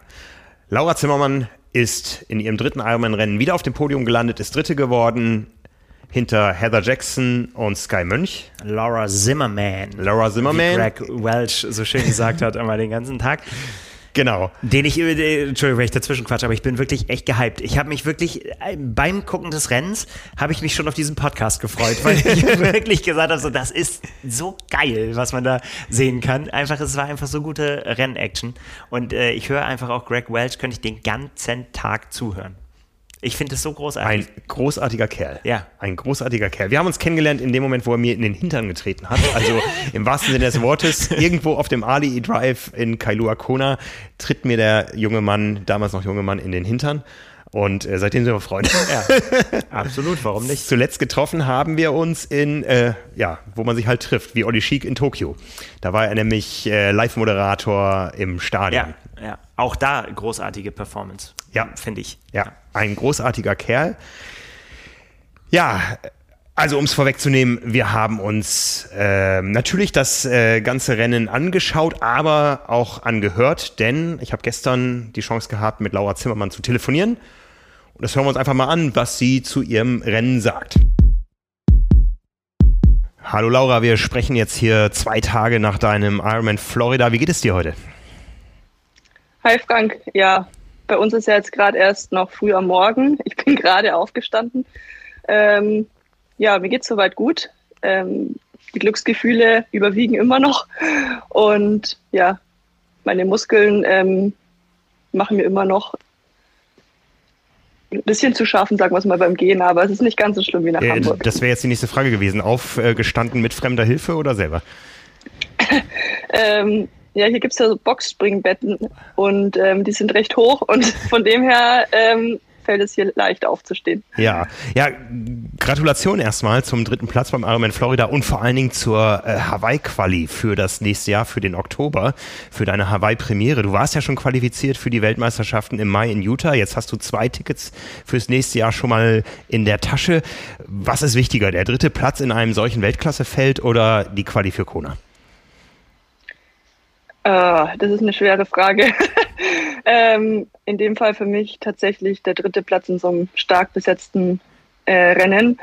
Laura Zimmermann ist in ihrem dritten Ironman-Rennen wieder auf dem Podium gelandet, ist Dritte geworden, hinter Heather Jackson und Sky Mönch. Laura Zimmerman. Laura Zimmerman. Wie Greg Welch so schön gesagt hat, immer den ganzen Tag. Genau. Den ich, äh, Entschuldigung, wenn ich dazwischen quatsche, aber ich bin wirklich echt gehypt. Ich habe mich wirklich, äh, beim Gucken des Rennens, habe ich mich schon auf diesen Podcast gefreut, weil ich wirklich gesagt habe, so, das ist so geil, was man da sehen kann. Einfach, es war einfach so gute Rennaction. Und äh, ich höre einfach auch Greg Welch, könnte ich den ganzen Tag zuhören. Ich finde es so großartig. Ein großartiger Kerl. Ja. Ein großartiger Kerl. Wir haben uns kennengelernt in dem Moment, wo er mir in den Hintern getreten hat. Also im wahrsten Sinne des Wortes. Irgendwo auf dem Ali Drive in Kailua Kona tritt mir der junge Mann, damals noch junge Mann, in den Hintern. Und äh, seitdem sind wir Freunde. ja, absolut, warum nicht? Zuletzt getroffen haben wir uns in, äh, ja, wo man sich halt trifft, wie Olli Schick in Tokio. Da war er nämlich äh, Live-Moderator im Stadion. Ja, ja. Auch da großartige Performance. Ja. Finde ich. Ja, ein großartiger Kerl. Ja, also um es vorwegzunehmen, wir haben uns äh, natürlich das äh, ganze Rennen angeschaut, aber auch angehört, denn ich habe gestern die Chance gehabt, mit Laura Zimmermann zu telefonieren. Und das hören wir uns einfach mal an, was sie zu ihrem Rennen sagt. Hallo Laura, wir sprechen jetzt hier zwei Tage nach deinem Ironman Florida. Wie geht es dir heute? Hi Frank, ja, bei uns ist ja jetzt gerade erst noch früh am Morgen. Ich bin gerade aufgestanden Ähm, ja, mir geht es soweit gut. Ähm, die Glücksgefühle überwiegen immer noch. Und ja, meine Muskeln ähm, machen mir immer noch ein bisschen zu schaffen, sagen wir es mal beim Gehen, aber es ist nicht ganz so schlimm wie nach äh, Hamburg. Das wäre jetzt die nächste Frage gewesen. Aufgestanden mit fremder Hilfe oder selber? ähm, ja, hier gibt es ja so Boxspringbetten und ähm, die sind recht hoch und von dem her ähm, fällt es hier leicht aufzustehen. Ja, ja, Gratulation erstmal zum dritten Platz beim Ironman Florida und vor allen Dingen zur äh, Hawaii-Quali für das nächste Jahr, für den Oktober, für deine Hawaii-Premiere. Du warst ja schon qualifiziert für die Weltmeisterschaften im Mai in Utah. Jetzt hast du zwei Tickets fürs nächste Jahr schon mal in der Tasche. Was ist wichtiger, der dritte Platz in einem solchen Weltklassefeld oder die Quali für Kona? Uh, das ist eine schwere Frage. ähm, in dem Fall für mich tatsächlich der dritte Platz in so einem stark besetzten äh, Rennen.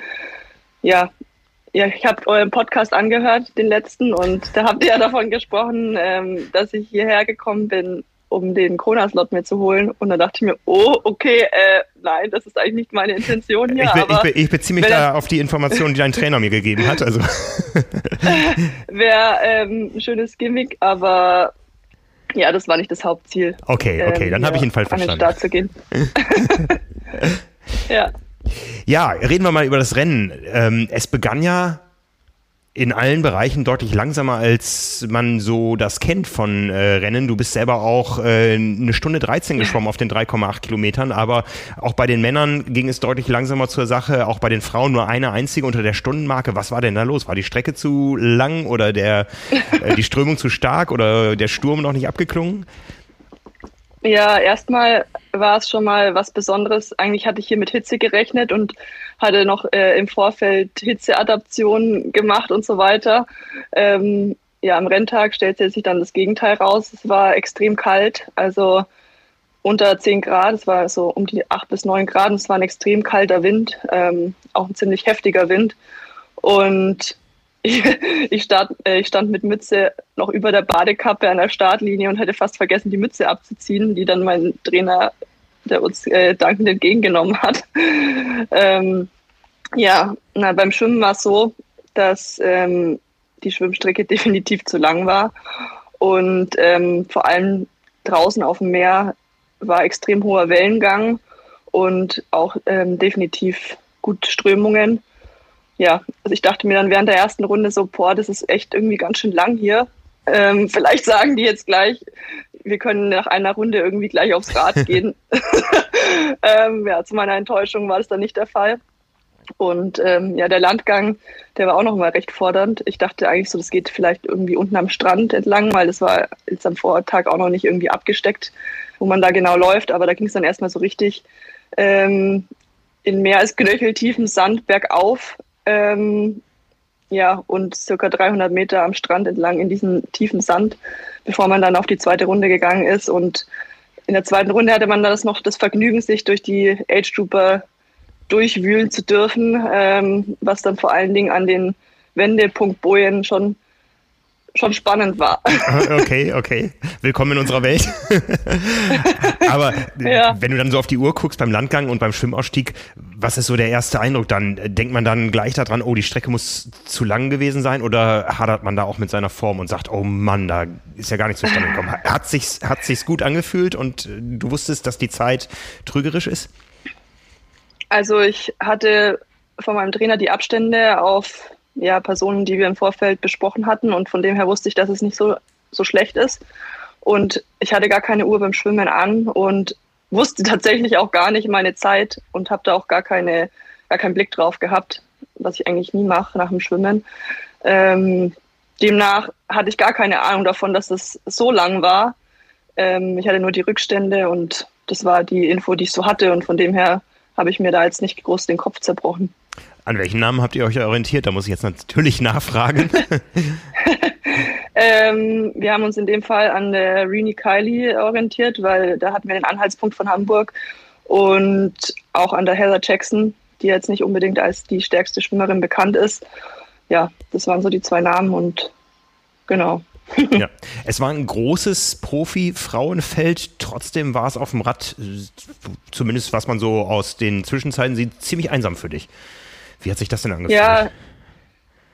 Ja, ja ich habe euren Podcast angehört, den letzten, und da habt ihr ja davon gesprochen, ähm, dass ich hierher gekommen bin, um den Kona-Slot mir zu holen. Und dann dachte ich mir, oh, okay, äh, nein, das ist eigentlich nicht meine Intention hier. Ich, be ich, be ich beziehe mich da auf die Informationen, die dein Trainer mir gegeben hat. Also. Wäre ähm, ein schönes Gimmick, aber ja, das war nicht das Hauptziel. Okay, okay, ähm, dann habe ich ihn falsch verstanden. An den Start zu gehen. ja. Ja, reden wir mal über das Rennen. Ähm, es begann ja in allen Bereichen deutlich langsamer, als man so das kennt von äh, Rennen. Du bist selber auch äh, eine Stunde 13 geschwommen auf den 3,8 Kilometern, aber auch bei den Männern ging es deutlich langsamer zur Sache, auch bei den Frauen nur eine einzige unter der Stundenmarke. Was war denn da los? War die Strecke zu lang oder der, äh, die Strömung zu stark oder der Sturm noch nicht abgeklungen? Ja, erstmal war es schon mal was Besonderes. Eigentlich hatte ich hier mit Hitze gerechnet und hatte noch äh, im Vorfeld Hitzeadaptionen gemacht und so weiter. Ähm, ja, am Renntag stellte sich dann das Gegenteil raus. Es war extrem kalt, also unter 10 Grad. Es war so um die 8 bis 9 Grad. Es war ein extrem kalter Wind, ähm, auch ein ziemlich heftiger Wind. Und ich, stand, äh, ich stand mit Mütze noch über der Badekappe an der Startlinie und hätte fast vergessen, die Mütze abzuziehen, die dann mein Trainer, der uns äh, dankend entgegengenommen hat. ähm, ja, na, beim Schwimmen war es so, dass ähm, die Schwimmstrecke definitiv zu lang war und ähm, vor allem draußen auf dem Meer war extrem hoher Wellengang und auch ähm, definitiv gut Strömungen ja, also ich dachte mir dann während der ersten Runde so, boah, das ist echt irgendwie ganz schön lang hier. Ähm, vielleicht sagen die jetzt gleich, wir können nach einer Runde irgendwie gleich aufs Rad gehen. ähm, ja, zu meiner Enttäuschung war das dann nicht der Fall. Und ähm, ja, der Landgang, der war auch noch mal recht fordernd. Ich dachte eigentlich so, das geht vielleicht irgendwie unten am Strand entlang, weil das war jetzt am Vortag auch noch nicht irgendwie abgesteckt, wo man da genau läuft. Aber da ging es dann erstmal so richtig ähm, in mehr als knöcheltiefen Sand bergauf ähm, ja, und circa 300 Meter am Strand entlang in diesen tiefen Sand, bevor man dann auf die zweite Runde gegangen ist. Und in der zweiten Runde hatte man dann das noch das Vergnügen, sich durch die Age Trooper durchwühlen zu dürfen, ähm, was dann vor allen Dingen an den Wendepunktbojen schon schon spannend war. Okay, okay. Willkommen in unserer Welt. Aber ja. wenn du dann so auf die Uhr guckst beim Landgang und beim Schwimmausstieg, was ist so der erste Eindruck dann? Denkt man dann gleich daran, oh, die Strecke muss zu lang gewesen sein oder hadert man da auch mit seiner Form und sagt, oh Mann, da ist ja gar nichts zustande gekommen. Hat sich's, hat sich's gut angefühlt und du wusstest, dass die Zeit trügerisch ist? Also ich hatte von meinem Trainer die Abstände auf ja, Personen, die wir im Vorfeld besprochen hatten. Und von dem her wusste ich, dass es nicht so, so schlecht ist. Und ich hatte gar keine Uhr beim Schwimmen an und wusste tatsächlich auch gar nicht meine Zeit und habe da auch gar, keine, gar keinen Blick drauf gehabt, was ich eigentlich nie mache nach dem Schwimmen. Ähm, demnach hatte ich gar keine Ahnung davon, dass es so lang war. Ähm, ich hatte nur die Rückstände und das war die Info, die ich so hatte. Und von dem her habe ich mir da jetzt nicht groß den Kopf zerbrochen. An welchen Namen habt ihr euch orientiert? Da muss ich jetzt natürlich nachfragen. ähm, wir haben uns in dem Fall an der Rini Kylie orientiert, weil da hatten wir den Anhaltspunkt von Hamburg und auch an der Heather Jackson, die jetzt nicht unbedingt als die stärkste Schwimmerin bekannt ist. Ja, das waren so die zwei Namen und genau. ja, es war ein großes Profi-Frauenfeld. Trotzdem war es auf dem Rad, zumindest was man so aus den Zwischenzeiten sieht, ziemlich einsam für dich. Wie hat sich das denn angefühlt? Ja,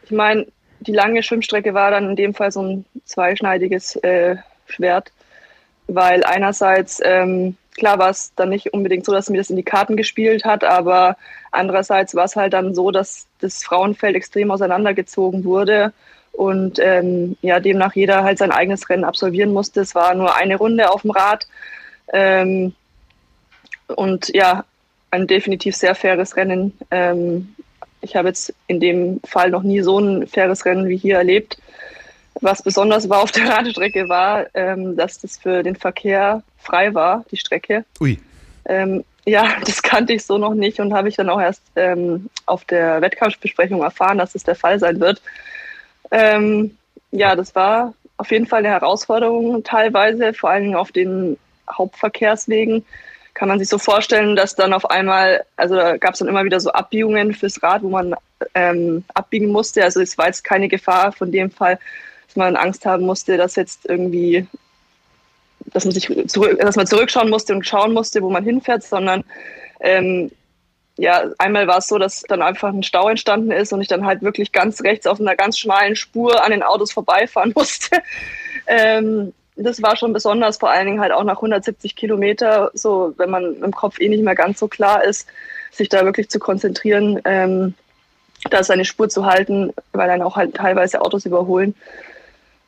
ich meine, die lange Schwimmstrecke war dann in dem Fall so ein zweischneidiges äh, Schwert, weil einerseits, ähm, klar war es dann nicht unbedingt so, dass mir das in die Karten gespielt hat, aber andererseits war es halt dann so, dass das Frauenfeld extrem auseinandergezogen wurde und ähm, ja, demnach jeder halt sein eigenes Rennen absolvieren musste. Es war nur eine Runde auf dem Rad ähm, und ja, ein definitiv sehr faires Rennen. Ähm, ich habe jetzt in dem Fall noch nie so ein faires Rennen wie hier erlebt. Was besonders war auf der Radstrecke war, ähm, dass das für den Verkehr frei war, die Strecke. Ui. Ähm, ja, das kannte ich so noch nicht und habe ich dann auch erst ähm, auf der Wettkampfbesprechung erfahren, dass das der Fall sein wird. Ähm, ja, das war auf jeden Fall eine Herausforderung teilweise, vor allen Dingen auf den Hauptverkehrswegen. Kann man sich so vorstellen, dass dann auf einmal, also da gab es dann immer wieder so Abbiegungen fürs Rad, wo man ähm, abbiegen musste. Also es war jetzt keine Gefahr von dem Fall, dass man Angst haben musste, dass jetzt irgendwie, dass man sich zurück, dass man zurückschauen musste und schauen musste, wo man hinfährt, sondern ähm, ja, einmal war es so, dass dann einfach ein Stau entstanden ist und ich dann halt wirklich ganz rechts auf einer ganz schmalen Spur an den Autos vorbeifahren musste. ähm, das war schon besonders, vor allen Dingen halt auch nach 170 Kilometer, so wenn man im Kopf eh nicht mehr ganz so klar ist, sich da wirklich zu konzentrieren, ähm, da seine Spur zu halten, weil dann auch halt teilweise Autos überholen.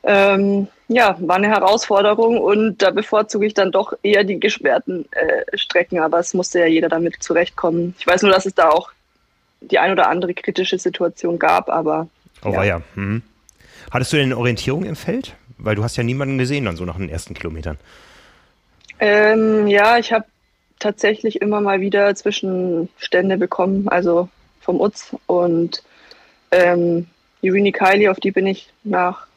Ähm, ja, war eine Herausforderung und da bevorzuge ich dann doch eher die gesperrten äh, Strecken, aber es musste ja jeder damit zurechtkommen. Ich weiß nur, dass es da auch die ein oder andere kritische Situation gab, aber. Oh, ja. ja. Hm. Hattest du denn Orientierung im Feld? Weil du hast ja niemanden gesehen dann so nach den ersten Kilometern. Ähm, ja, ich habe tatsächlich immer mal wieder Zwischenstände bekommen, also vom UZ und ähm, Irini Kylie, auf die bin ich nach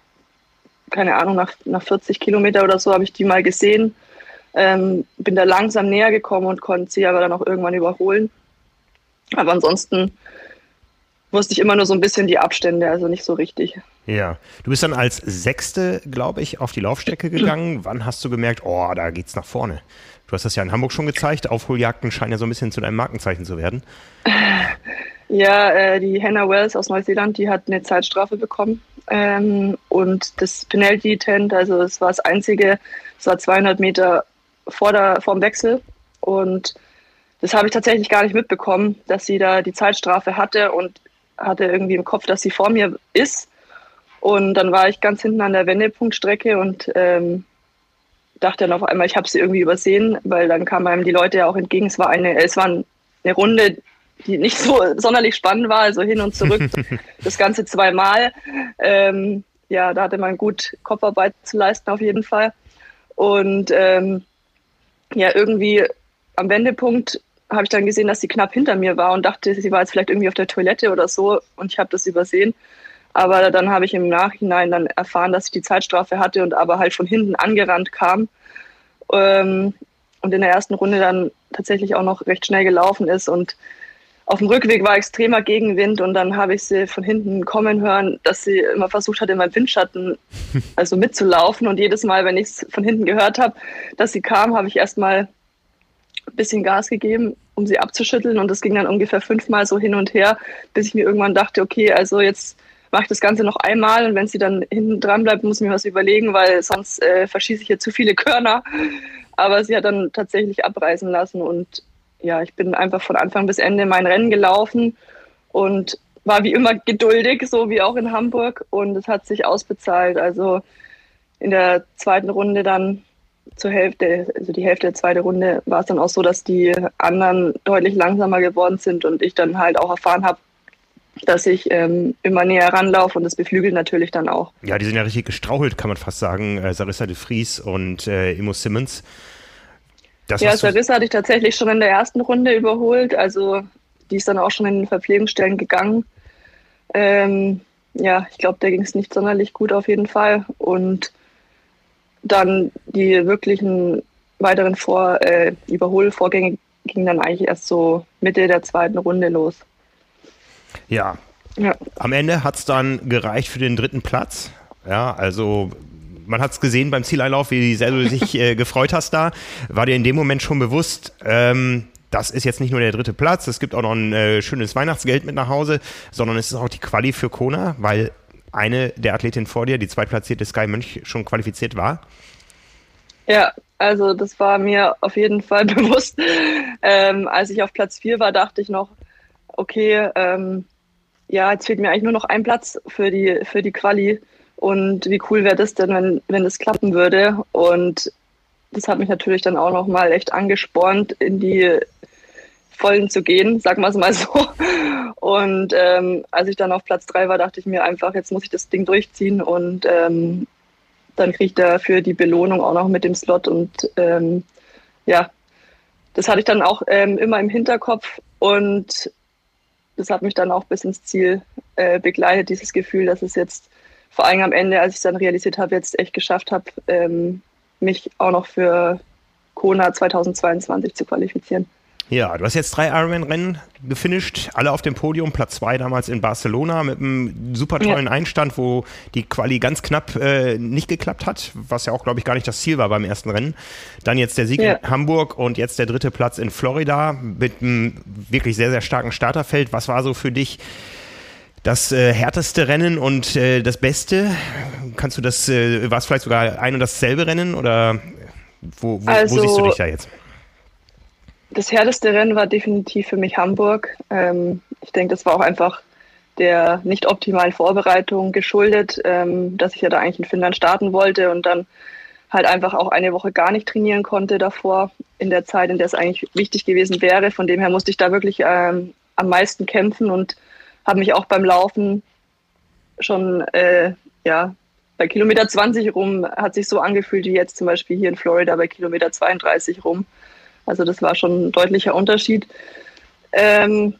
keine Ahnung, nach, nach 40 Kilometer oder so habe ich die mal gesehen. Ähm, bin da langsam näher gekommen und konnte sie aber dann auch irgendwann überholen. Aber ansonsten wusste ich immer nur so ein bisschen die Abstände, also nicht so richtig. Ja, du bist dann als Sechste, glaube ich, auf die Laufstrecke gegangen. Wann hast du gemerkt, oh, da geht's nach vorne? Du hast das ja in Hamburg schon gezeigt. Aufholjagden scheinen ja so ein bisschen zu deinem Markenzeichen zu werden. Ja, äh, die Hannah Wells aus Neuseeland, die hat eine Zeitstrafe bekommen. Ähm, und das Penalty Tent, also es war das einzige, es war 200 Meter vor, der, vor dem Wechsel. Und das habe ich tatsächlich gar nicht mitbekommen, dass sie da die Zeitstrafe hatte und hatte irgendwie im Kopf, dass sie vor mir ist. Und dann war ich ganz hinten an der Wendepunktstrecke und ähm, dachte dann auf einmal, ich habe sie irgendwie übersehen, weil dann kamen einem die Leute ja auch entgegen. Es war eine, es war eine Runde, die nicht so sonderlich spannend war, also hin und zurück, das Ganze zweimal. Ähm, ja, da hatte man gut Kopfarbeit zu leisten auf jeden Fall. Und ähm, ja, irgendwie am Wendepunkt habe ich dann gesehen, dass sie knapp hinter mir war und dachte, sie war jetzt vielleicht irgendwie auf der Toilette oder so und ich habe das übersehen. Aber dann habe ich im Nachhinein dann erfahren, dass ich die Zeitstrafe hatte und aber halt von hinten angerannt kam. Ähm, und in der ersten Runde dann tatsächlich auch noch recht schnell gelaufen ist und auf dem Rückweg war extremer Gegenwind und dann habe ich sie von hinten kommen hören, dass sie immer versucht hat, in meinem Windschatten also mitzulaufen. Und jedes Mal, wenn ich es von hinten gehört habe, dass sie kam, habe ich erstmal ein bisschen Gas gegeben, um sie abzuschütteln. Und das ging dann ungefähr fünfmal so hin und her, bis ich mir irgendwann dachte, okay, also jetzt mache ich das Ganze noch einmal und wenn sie dann hinten dran bleibt, muss ich mir was überlegen, weil sonst äh, verschieße ich hier zu viele Körner. Aber sie hat dann tatsächlich abreißen lassen und ja, ich bin einfach von Anfang bis Ende mein Rennen gelaufen und war wie immer geduldig, so wie auch in Hamburg. Und es hat sich ausbezahlt. Also in der zweiten Runde dann zur Hälfte, also die Hälfte der zweiten Runde, war es dann auch so, dass die anderen deutlich langsamer geworden sind und ich dann halt auch erfahren habe, dass ich ähm, immer näher ranlaufe und das beflügelt natürlich dann auch. Ja, die sind ja richtig gestrauchelt, kann man fast sagen. Äh, Sarissa de Vries und äh, Imo Simmons. Das ja, Sarissa hatte ich tatsächlich schon in der ersten Runde überholt. Also die ist dann auch schon in den Verpflegungsstellen gegangen. Ähm, ja, ich glaube, da ging es nicht sonderlich gut auf jeden Fall. Und dann die wirklichen weiteren Vor äh, Überholvorgänge gingen dann eigentlich erst so Mitte der zweiten Runde los. Ja. ja. Am Ende hat es dann gereicht für den dritten Platz. Ja, also man hat es gesehen beim Zieleinlauf, wie sehr du dich äh, gefreut hast da. War dir in dem Moment schon bewusst, ähm, das ist jetzt nicht nur der dritte Platz, es gibt auch noch ein äh, schönes Weihnachtsgeld mit nach Hause, sondern es ist auch die Quali für Kona, weil eine der Athletinnen vor dir, die zweitplatzierte Sky Mönch, schon qualifiziert war. Ja, also das war mir auf jeden Fall bewusst. Ähm, als ich auf Platz 4 war, dachte ich noch, okay, ähm, ja, jetzt fehlt mir eigentlich nur noch ein Platz für die, für die Quali. Und wie cool wäre das denn, wenn, wenn das klappen würde? Und das hat mich natürlich dann auch nochmal echt angespornt, in die Vollen zu gehen, sagen wir es mal so. Und ähm, als ich dann auf Platz drei war, dachte ich mir einfach, jetzt muss ich das Ding durchziehen und ähm, dann kriege ich dafür die Belohnung auch noch mit dem Slot. Und ähm, ja, das hatte ich dann auch ähm, immer im Hinterkopf und das hat mich dann auch bis ins Ziel äh, begleitet, dieses Gefühl, dass es jetzt vor allem am Ende, als ich es dann realisiert habe, jetzt echt geschafft habe, ähm, mich auch noch für Kona 2022 zu qualifizieren. Ja, du hast jetzt drei Ironman-Rennen gefinisht, alle auf dem Podium. Platz zwei damals in Barcelona mit einem super tollen ja. Einstand, wo die Quali ganz knapp äh, nicht geklappt hat, was ja auch, glaube ich, gar nicht das Ziel war beim ersten Rennen. Dann jetzt der Sieg ja. in Hamburg und jetzt der dritte Platz in Florida mit einem wirklich sehr, sehr starken Starterfeld. Was war so für dich das äh, härteste Rennen und äh, das Beste? Kannst du das, äh, war es vielleicht sogar ein und dasselbe Rennen oder wo, wo, also, wo siehst du dich da jetzt? Das härteste Rennen war definitiv für mich Hamburg. Ähm, ich denke, das war auch einfach der nicht optimalen Vorbereitung geschuldet, ähm, dass ich ja da eigentlich in Finnland starten wollte und dann halt einfach auch eine Woche gar nicht trainieren konnte davor, in der Zeit, in der es eigentlich wichtig gewesen wäre. Von dem her musste ich da wirklich ähm, am meisten kämpfen und habe mich auch beim Laufen schon äh, ja, bei Kilometer 20 rum hat sich so angefühlt wie jetzt zum Beispiel hier in Florida bei Kilometer 32 rum. Also das war schon ein deutlicher Unterschied. Ähm,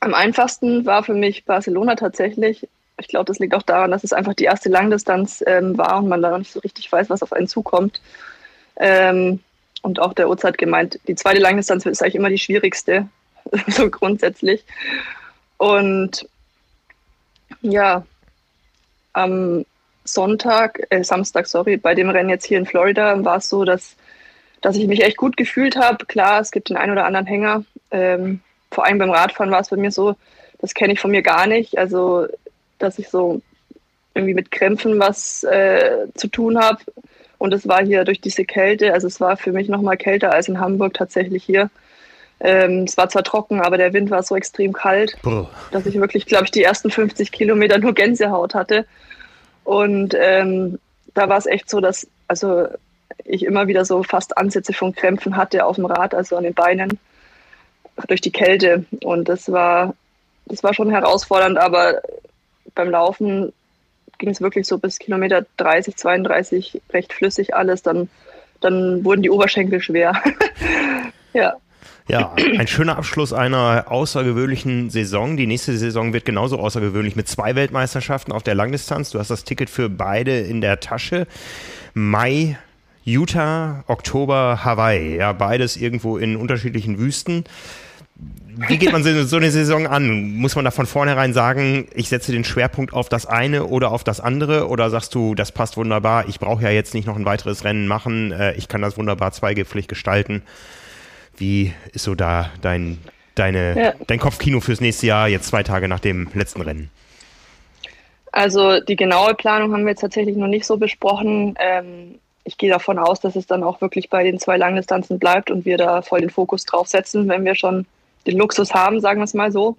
am einfachsten war für mich Barcelona tatsächlich. Ich glaube, das liegt auch daran, dass es einfach die erste Langdistanz ähm, war und man da noch nicht so richtig weiß, was auf einen zukommt. Ähm, und auch der Uhrzeit gemeint, die zweite Langdistanz ist eigentlich immer die schwierigste, so grundsätzlich. Und ja, am Sonntag, äh, Samstag, sorry, bei dem Rennen jetzt hier in Florida war es so, dass dass ich mich echt gut gefühlt habe. Klar, es gibt den einen oder anderen Hänger. Ähm, vor allem beim Radfahren war es bei mir so, das kenne ich von mir gar nicht. Also, dass ich so irgendwie mit Krämpfen was äh, zu tun habe. Und es war hier durch diese Kälte, also es war für mich noch mal kälter als in Hamburg tatsächlich hier. Ähm, es war zwar trocken, aber der Wind war so extrem kalt, Brr. dass ich wirklich, glaube ich, die ersten 50 Kilometer nur Gänsehaut hatte. Und ähm, da war es echt so, dass, also ich immer wieder so fast Ansätze von Krämpfen hatte auf dem Rad, also an den Beinen, durch die Kälte. Und das war, das war schon herausfordernd, aber beim Laufen ging es wirklich so bis Kilometer 30, 32 recht flüssig alles. Dann, dann wurden die Oberschenkel schwer. ja. Ja, ein schöner Abschluss einer außergewöhnlichen Saison. Die nächste Saison wird genauso außergewöhnlich mit zwei Weltmeisterschaften auf der Langdistanz. Du hast das Ticket für beide in der Tasche. Mai Utah, Oktober, Hawaii. Ja, beides irgendwo in unterschiedlichen Wüsten. Wie geht man so eine Saison an? Muss man da von vornherein sagen, ich setze den Schwerpunkt auf das eine oder auf das andere? Oder sagst du, das passt wunderbar, ich brauche ja jetzt nicht noch ein weiteres Rennen machen, äh, ich kann das wunderbar zweigipflig gestalten? Wie ist so da dein, deine, ja. dein Kopfkino fürs nächste Jahr, jetzt zwei Tage nach dem letzten Rennen? Also die genaue Planung haben wir jetzt tatsächlich noch nicht so besprochen. Ähm, ich gehe davon aus, dass es dann auch wirklich bei den zwei Langdistanzen bleibt und wir da voll den Fokus drauf setzen, wenn wir schon den Luxus haben, sagen wir es mal so.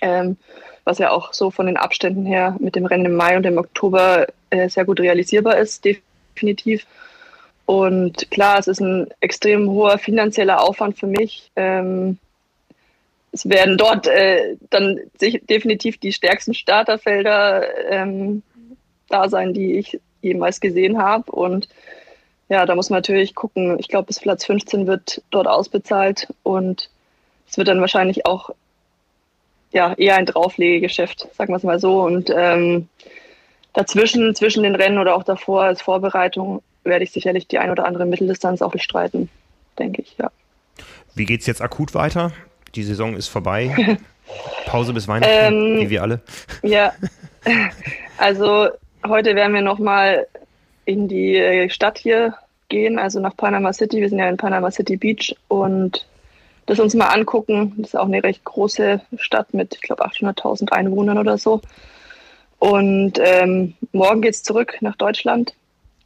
Ähm, was ja auch so von den Abständen her mit dem Rennen im Mai und im Oktober äh, sehr gut realisierbar ist, definitiv. Und klar, es ist ein extrem hoher finanzieller Aufwand für mich. Ähm, es werden dort äh, dann definitiv die stärksten Starterfelder ähm, da sein, die ich jemals gesehen habe. Und ja, da muss man natürlich gucken. Ich glaube, bis Platz 15 wird dort ausbezahlt und es wird dann wahrscheinlich auch ja, eher ein Drauflegegeschäft, sagen wir es mal so. Und ähm, dazwischen, zwischen den Rennen oder auch davor als Vorbereitung, werde ich sicherlich die ein oder andere Mitteldistanz auch bestreiten, denke ich, ja. Wie geht es jetzt akut weiter? Die Saison ist vorbei. Pause bis Weihnachten, ähm, wie wir alle. Ja, also heute werden wir nochmal in die Stadt hier gehen, also nach Panama City. Wir sind ja in Panama City Beach und das uns mal angucken. Das ist auch eine recht große Stadt mit, ich glaube, 800.000 Einwohnern oder so. Und ähm, morgen geht es zurück nach Deutschland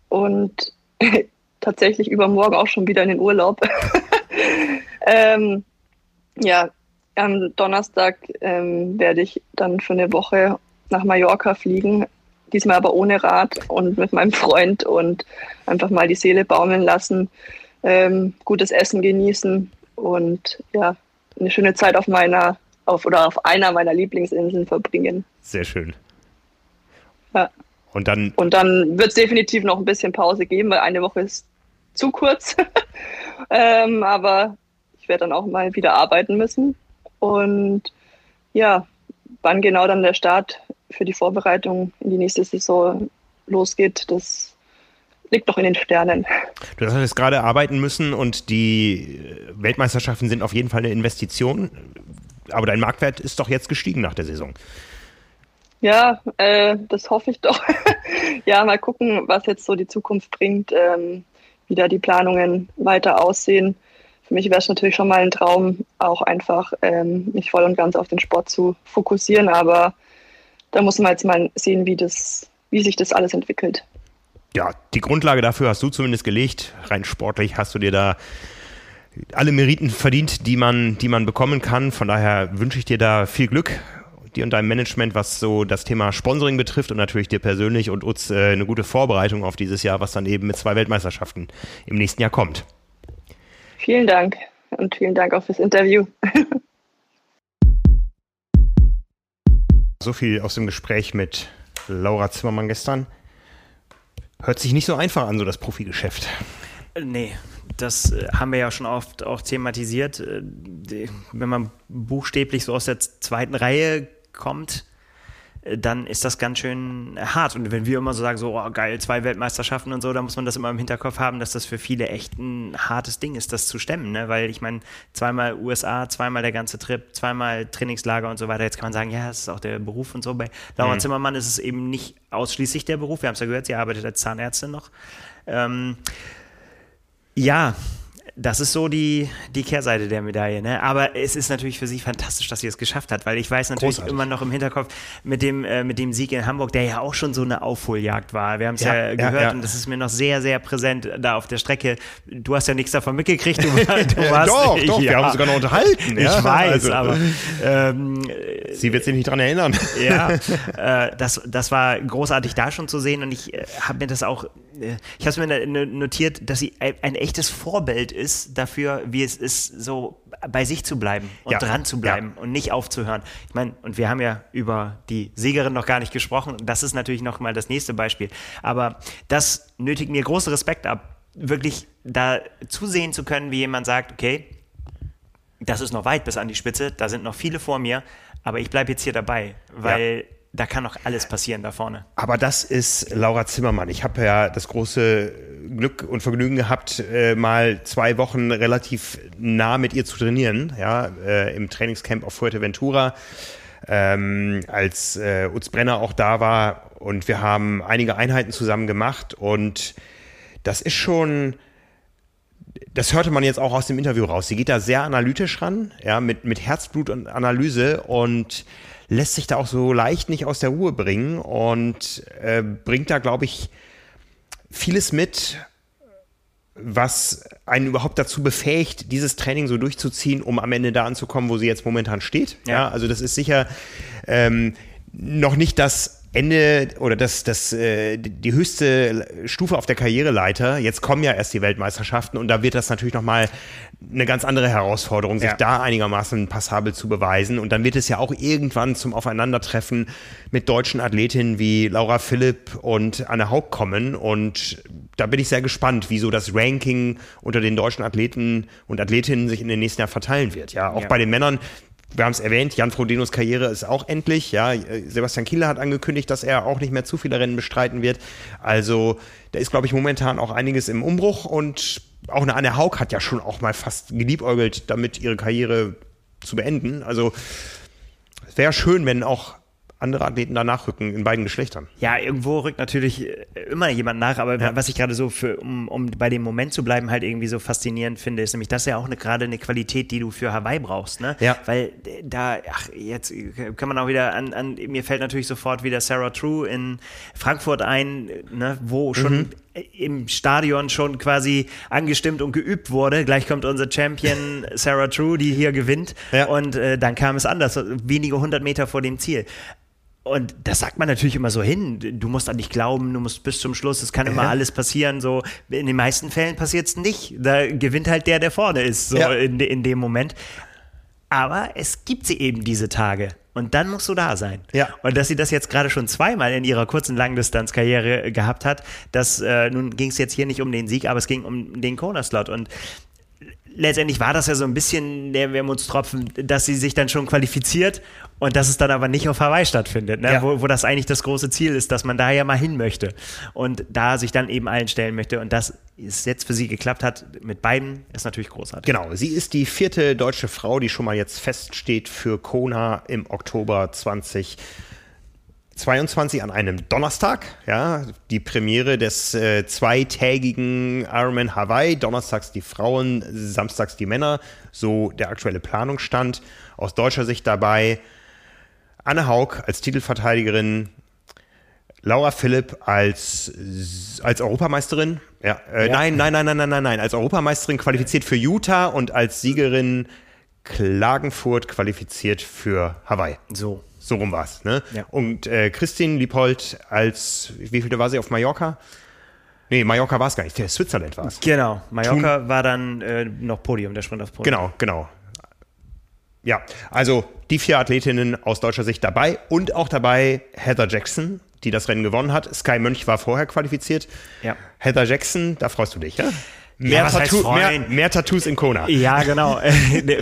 und tatsächlich übermorgen auch schon wieder in den Urlaub. ähm, ja, am Donnerstag ähm, werde ich dann für eine Woche nach Mallorca fliegen, diesmal aber ohne Rad und mit meinem Freund und einfach mal die Seele baumeln lassen, ähm, gutes Essen genießen und ja, eine schöne Zeit auf meiner auf oder auf einer meiner Lieblingsinseln verbringen. Sehr schön. Ja. Und dann, und dann wird es definitiv noch ein bisschen Pause geben, weil eine Woche ist zu kurz. ähm, aber ich werde dann auch mal wieder arbeiten müssen. Und ja, wann genau dann der Start für die Vorbereitung in die nächste Saison losgeht, das liegt noch in den Sternen. Du hast jetzt gerade arbeiten müssen und die Weltmeisterschaften sind auf jeden Fall eine Investition. Aber dein Marktwert ist doch jetzt gestiegen nach der Saison. Ja, äh, das hoffe ich doch. ja, mal gucken, was jetzt so die Zukunft bringt, ähm, wie da die Planungen weiter aussehen. Für mich wäre es natürlich schon mal ein Traum, auch einfach ähm, mich voll und ganz auf den Sport zu fokussieren, aber da muss man jetzt mal sehen, wie, das, wie sich das alles entwickelt. Ja, die Grundlage dafür hast du zumindest gelegt. Rein sportlich hast du dir da alle Meriten verdient, die man, die man bekommen kann. Von daher wünsche ich dir da viel Glück dir und deinem Management, was so das Thema Sponsoring betrifft und natürlich dir persönlich und uns äh, eine gute Vorbereitung auf dieses Jahr, was dann eben mit zwei Weltmeisterschaften im nächsten Jahr kommt. Vielen Dank und vielen Dank auch fürs Interview. so viel aus dem Gespräch mit Laura Zimmermann gestern. Hört sich nicht so einfach an, so das Profigeschäft. Nee, das äh, haben wir ja schon oft auch thematisiert. Äh, wenn man buchstäblich so aus der zweiten Reihe kommt, äh, dann ist das ganz schön hart. Und wenn wir immer so sagen, so oh, geil, zwei Weltmeisterschaften und so, dann muss man das immer im Hinterkopf haben, dass das für viele echt ein hartes Ding ist, das zu stemmen. Ne? Weil ich meine, zweimal USA, zweimal der ganze Trip, zweimal Trainingslager und so weiter. Jetzt kann man sagen, ja, das ist auch der Beruf und so. Bei Laura mhm. Zimmermann ist es eben nicht ausschließlich der Beruf. Wir haben es ja gehört, sie arbeitet als Zahnärztin noch. Ähm, ja, das ist so die, die Kehrseite der Medaille. Ne? Aber es ist natürlich für sie fantastisch, dass sie es geschafft hat, weil ich weiß natürlich Großartig. immer noch im Hinterkopf mit dem, äh, mit dem Sieg in Hamburg, der ja auch schon so eine Aufholjagd war. Wir haben es ja, ja, gehört ja, und das ist mir noch sehr, sehr präsent da auf der Strecke. Du hast ja nichts davon mitgekriegt. Du, du warst, doch, doch, wir haben uns sogar noch unterhalten. ich weiß, also, aber ähm, sie wird sich nicht dran erinnern. ja, äh, das, das war großartig da schon zu sehen und ich äh, habe mir das auch, äh, ich habe es mir notiert, dass sie ein, ein echtes Vorbild ist ist dafür, wie es ist, so bei sich zu bleiben und ja. dran zu bleiben ja. und nicht aufzuhören. Ich meine, und wir haben ja über die Siegerin noch gar nicht gesprochen. Das ist natürlich noch mal das nächste Beispiel. Aber das nötigt mir großen Respekt ab, wirklich da zusehen zu können, wie jemand sagt, okay, das ist noch weit bis an die Spitze, da sind noch viele vor mir, aber ich bleibe jetzt hier dabei, weil ja da kann noch alles passieren da vorne. Aber das ist Laura Zimmermann. Ich habe ja das große Glück und Vergnügen gehabt, äh, mal zwei Wochen relativ nah mit ihr zu trainieren, ja, äh, im Trainingscamp auf Fuerteventura, ähm, als äh, Utz Brenner auch da war. Und wir haben einige Einheiten zusammen gemacht. Und das ist schon, das hörte man jetzt auch aus dem Interview raus. Sie geht da sehr analytisch ran, ja, mit, mit Herzblut und Analyse und lässt sich da auch so leicht nicht aus der Ruhe bringen. Und äh, bringt da, glaube ich, vieles mit, was einen überhaupt dazu befähigt, dieses Training so durchzuziehen, um am Ende da anzukommen, wo sie jetzt momentan steht. Ja, also das ist sicher ähm, noch nicht das Ende oder das, das, äh, die höchste Stufe auf der Karriereleiter. Jetzt kommen ja erst die Weltmeisterschaften und da wird das natürlich nochmal eine ganz andere Herausforderung, sich ja. da einigermaßen passabel zu beweisen. Und dann wird es ja auch irgendwann zum Aufeinandertreffen mit deutschen Athletinnen wie Laura Philipp und Anne Haug kommen. Und da bin ich sehr gespannt, wie so das Ranking unter den deutschen Athleten und Athletinnen sich in den nächsten Jahren verteilen wird. Ja, auch ja. bei den Männern wir haben es erwähnt, Jan Frodenos Karriere ist auch endlich. Ja, Sebastian Kieler hat angekündigt, dass er auch nicht mehr zu viele Rennen bestreiten wird. Also da ist, glaube ich, momentan auch einiges im Umbruch und auch eine Anne Haug hat ja schon auch mal fast geliebäugelt, damit ihre Karriere zu beenden. Also es wäre schön, wenn auch andere Athleten da nachrücken in beiden Geschlechtern. Ja, irgendwo rückt natürlich äh, immer jemand nach, aber ja. was ich gerade so für, um, um bei dem Moment zu bleiben, halt irgendwie so faszinierend finde, ist nämlich, das ja auch eine, gerade eine Qualität, die du für Hawaii brauchst, ne? Ja. Weil äh, da, ach, jetzt kann man auch wieder an, an mir fällt natürlich sofort wieder Sarah True in Frankfurt ein, ne, wo schon mhm im Stadion schon quasi angestimmt und geübt wurde. Gleich kommt unser Champion Sarah True, die hier gewinnt. Ja. Und äh, dann kam es anders, wenige hundert Meter vor dem Ziel. Und das sagt man natürlich immer so hin. Du musst an dich glauben, du musst bis zum Schluss, es kann immer ja. alles passieren. So, in den meisten Fällen passiert es nicht. Da gewinnt halt der, der vorne ist, so ja. in, in dem Moment. Aber es gibt sie eben diese Tage. Und dann musst du da sein. Ja. Und dass sie das jetzt gerade schon zweimal in ihrer kurzen Langdistanzkarriere gehabt hat, das äh, nun ging es jetzt hier nicht um den Sieg, aber es ging um den Corner-Slot. Und letztendlich war das ja so ein bisschen der Wermutstropfen, dass sie sich dann schon qualifiziert und dass es dann aber nicht auf Hawaii stattfindet, ne? ja. wo, wo das eigentlich das große Ziel ist, dass man da ja mal hin möchte und da sich dann eben allen stellen möchte und das es jetzt für sie geklappt hat mit beiden, ist natürlich großartig. Genau, sie ist die vierte deutsche Frau, die schon mal jetzt feststeht für Kona im Oktober 2020. 22 an einem Donnerstag, ja, die Premiere des äh, zweitägigen Ironman Hawaii, donnerstags die Frauen, samstags die Männer, so der aktuelle Planungsstand. Aus deutscher Sicht dabei Anne Haug als Titelverteidigerin, Laura Philipp als, als Europameisterin, ja, äh, ja. Nein, nein, nein, nein, nein, nein, nein, als Europameisterin qualifiziert für Utah und als Siegerin Klagenfurt qualifiziert für Hawaii. So. So rum war es. Ne? Ja. Und äh, Christine Liebold als, wie viele war sie auf Mallorca? Nee, Mallorca war es gar nicht, der Switzerland war es. Genau, Mallorca Thun war dann äh, noch Podium, der Sprint auf Podium. Genau, genau. Ja, also die vier Athletinnen aus deutscher Sicht dabei und auch dabei Heather Jackson, die das Rennen gewonnen hat. Sky Mönch war vorher qualifiziert. Ja. Heather Jackson, da freust du dich, ja? Mehr, ja, Tattoo, mehr, mehr, Tattoos in Kona. Ja, genau.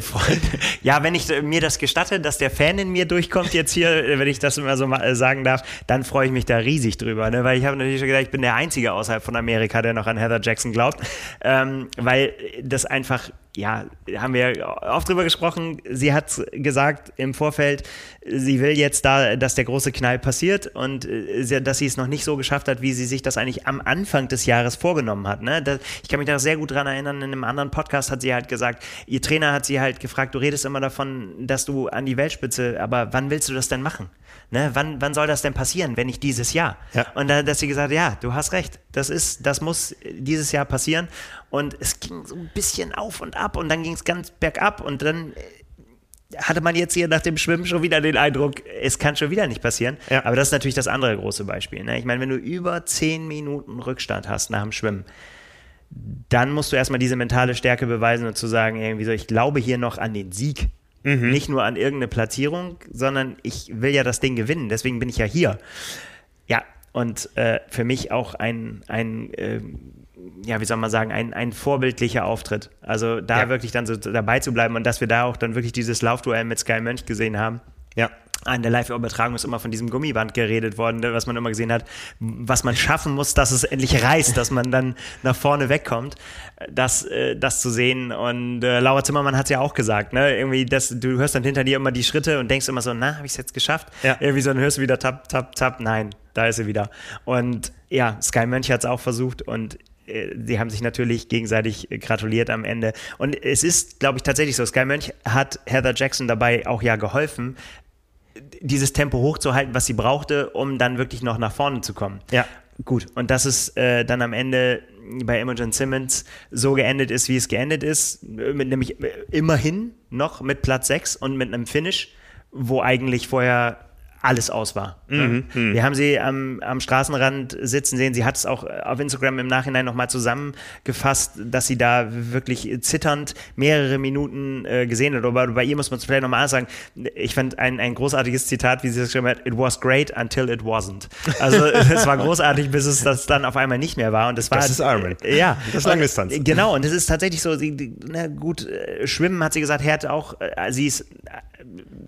ja, wenn ich mir das gestatte, dass der Fan in mir durchkommt jetzt hier, wenn ich das immer so sagen darf, dann freue ich mich da riesig drüber. Ne? Weil ich habe natürlich schon gedacht, ich bin der Einzige außerhalb von Amerika, der noch an Heather Jackson glaubt. Ähm, weil das einfach ja, haben wir oft drüber gesprochen. Sie hat gesagt im Vorfeld, sie will jetzt da, dass der große Knall passiert und äh, dass sie es noch nicht so geschafft hat, wie sie sich das eigentlich am Anfang des Jahres vorgenommen hat. Ne? Ich kann mich da sehr gut dran erinnern. In einem anderen Podcast hat sie halt gesagt, ihr Trainer hat sie halt gefragt, du redest immer davon, dass du an die Weltspitze, aber wann willst du das denn machen? Ne? Wann, wann soll das denn passieren, wenn nicht dieses Jahr? Ja. Und da, dass sie gesagt ja, du hast recht, das ist, das muss dieses Jahr passieren. Und es ging so ein bisschen auf und ab und dann ging es ganz bergab und dann äh, hatte man jetzt hier nach dem Schwimmen schon wieder den Eindruck, es kann schon wieder nicht passieren. Ja. Aber das ist natürlich das andere große Beispiel. Ne? Ich meine, wenn du über zehn Minuten Rückstand hast nach dem Schwimmen, dann musst du erstmal diese mentale Stärke beweisen und zu sagen, irgendwie so, ich glaube hier noch an den Sieg. Mhm. Nicht nur an irgendeine Platzierung, sondern ich will ja das Ding gewinnen, deswegen bin ich ja hier. Ja, und äh, für mich auch ein, ein äh, ja, wie soll man sagen, ein, ein vorbildlicher Auftritt. Also da ja. wirklich dann so dabei zu bleiben und dass wir da auch dann wirklich dieses Laufduell mit Sky Mönch gesehen haben. Ja. An der Live-Übertragung ist immer von diesem Gummiband geredet worden, was man immer gesehen hat, was man schaffen muss, dass es endlich reißt, dass man dann nach vorne wegkommt, das, äh, das zu sehen. Und äh, Laura Zimmermann hat es ja auch gesagt, ne? Irgendwie, dass du hörst dann hinter dir immer die Schritte und denkst immer so, na, habe ich es jetzt geschafft? Ja. Irgendwie so, dann hörst du wieder tap, tap, tap, nein, da ist sie wieder. Und ja, Sky Mönch hat es auch versucht und sie äh, haben sich natürlich gegenseitig gratuliert am Ende. Und es ist, glaube ich, tatsächlich so. Sky Mönch hat Heather Jackson dabei auch ja geholfen, dieses Tempo hochzuhalten, was sie brauchte, um dann wirklich noch nach vorne zu kommen. Ja. Gut, und dass es äh, dann am Ende bei Imogen Simmons so geendet ist, wie es geendet ist, mit, nämlich immerhin noch mit Platz 6 und mit einem Finish, wo eigentlich vorher alles aus war. Mhm, mhm. Wir haben sie am, am, Straßenrand sitzen sehen. Sie hat es auch auf Instagram im Nachhinein nochmal zusammengefasst, dass sie da wirklich zitternd mehrere Minuten äh, gesehen hat. Aber bei ihr muss man es vielleicht nochmal sagen. Ich fand ein, ein großartiges Zitat, wie sie es geschrieben hat: It was great until it wasn't. Also es war großartig, bis es das dann auf einmal nicht mehr war. Und das war. Das ist Ironman. Ja. Das ist Langdistanz. Genau. Und es ist tatsächlich so, sie, na gut, äh, Schwimmen hat sie gesagt, Härte auch, äh, sie ist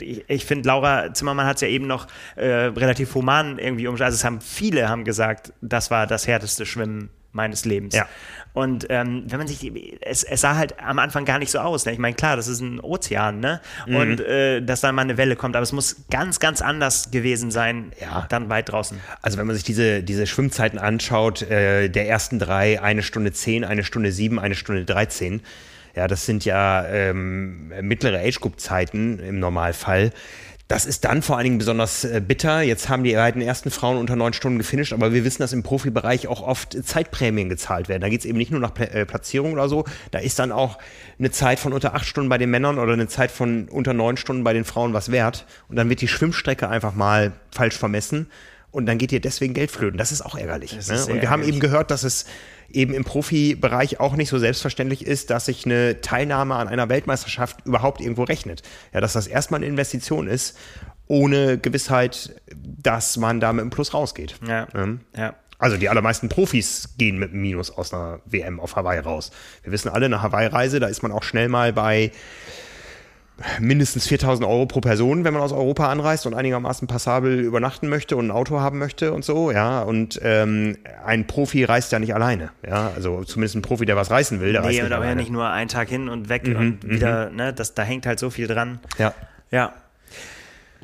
ich, ich finde, Laura Zimmermann hat es ja eben noch äh, relativ human irgendwie umgestellt. Also es haben viele haben gesagt, das war das härteste Schwimmen meines Lebens. Ja. Und ähm, wenn man sich, es, es sah halt am Anfang gar nicht so aus. Ne? Ich meine, klar, das ist ein Ozean, ne? Mhm. Und äh, dass dann mal eine Welle kommt, aber es muss ganz, ganz anders gewesen sein, Ja. dann weit draußen. Also wenn man sich diese, diese Schwimmzeiten anschaut, äh, der ersten drei, eine Stunde zehn, eine Stunde sieben, eine Stunde 13, ja, das sind ja ähm, mittlere Age-Group-Zeiten im Normalfall. Das ist dann vor allen Dingen besonders äh, bitter. Jetzt haben die beiden ersten Frauen unter neun Stunden gefinisht, aber wir wissen, dass im Profibereich auch oft Zeitprämien gezahlt werden. Da geht es eben nicht nur nach äh, Platzierung oder so. Da ist dann auch eine Zeit von unter acht Stunden bei den Männern oder eine Zeit von unter neun Stunden bei den Frauen was wert. Und dann wird die Schwimmstrecke einfach mal falsch vermessen. Und dann geht dir deswegen Geld flöten. Das ist auch ärgerlich. Das ne? ist Und wir haben ärgerlich. eben gehört, dass es eben im Profibereich auch nicht so selbstverständlich ist, dass sich eine Teilnahme an einer Weltmeisterschaft überhaupt irgendwo rechnet. Ja, dass das erstmal eine Investition ist, ohne Gewissheit, dass man da mit einem Plus rausgeht. Ja. Ähm, Ja. Also die allermeisten Profis gehen mit einem Minus aus einer WM auf Hawaii raus. Wir wissen alle, eine Hawaii-Reise, da ist man auch schnell mal bei mindestens 4000 Euro pro Person, wenn man aus Europa anreist und einigermaßen passabel übernachten möchte und ein Auto haben möchte und so, ja. Und ähm, ein Profi reist ja nicht alleine, ja. Also zumindest ein Profi, der was reißen will, der reist Nee, nicht und aber ja alleine. nicht nur einen Tag hin und weg und wieder, ne, das, da hängt halt so viel dran. Ja. Ja.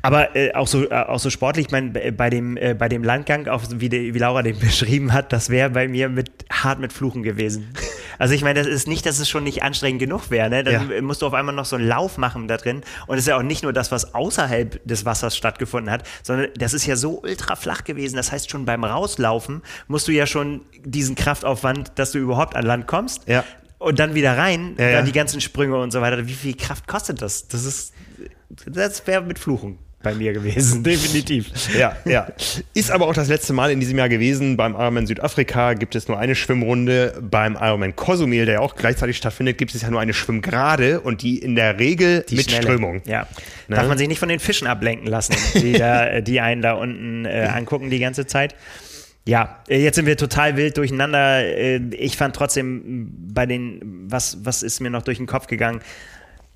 Aber äh, auch, so, äh, auch so sportlich, ich meine, bei- dem, äh, bei dem Landgang, auch wie, die, wie Laura den beschrieben hat, das wäre bei mir mit hart mit Fluchen gewesen. Also ich meine, das ist nicht, dass es schon nicht anstrengend genug wäre. Ne? Dann Ja. musst du auf einmal noch so einen Lauf machen da drin. Und es ist ja auch nicht nur das, was außerhalb des Wassers stattgefunden hat, sondern das ist ja so ultra flach gewesen. Das heißt, schon beim Rauslaufen musst du ja schon diesen Kraftaufwand, dass du überhaupt an Land kommst. Ja. Und dann wieder rein, Ja, dann die ganzen Sprünge und so weiter. Wie viel Kraft kostet das? Das ist, das wäre mit Fluchen bei mir gewesen, definitiv. Ja, ja. Ist aber auch das letzte Mal in diesem Jahr gewesen. Beim Ironman Südafrika gibt es nur eine Schwimmrunde. Beim Ironman Cozumel, der ja auch gleichzeitig stattfindet, gibt es ja nur eine Schwimmgerade und die in der Regel Die mit Schnelle. Strömung. Ja. Ne? Darf man sich nicht von den Fischen ablenken lassen, die, da, äh, die einen da unten äh, angucken die ganze Zeit. Ja, äh, jetzt sind wir total wild durcheinander. Äh, Ich fand trotzdem bei den, was, was ist mir noch durch den Kopf gegangen?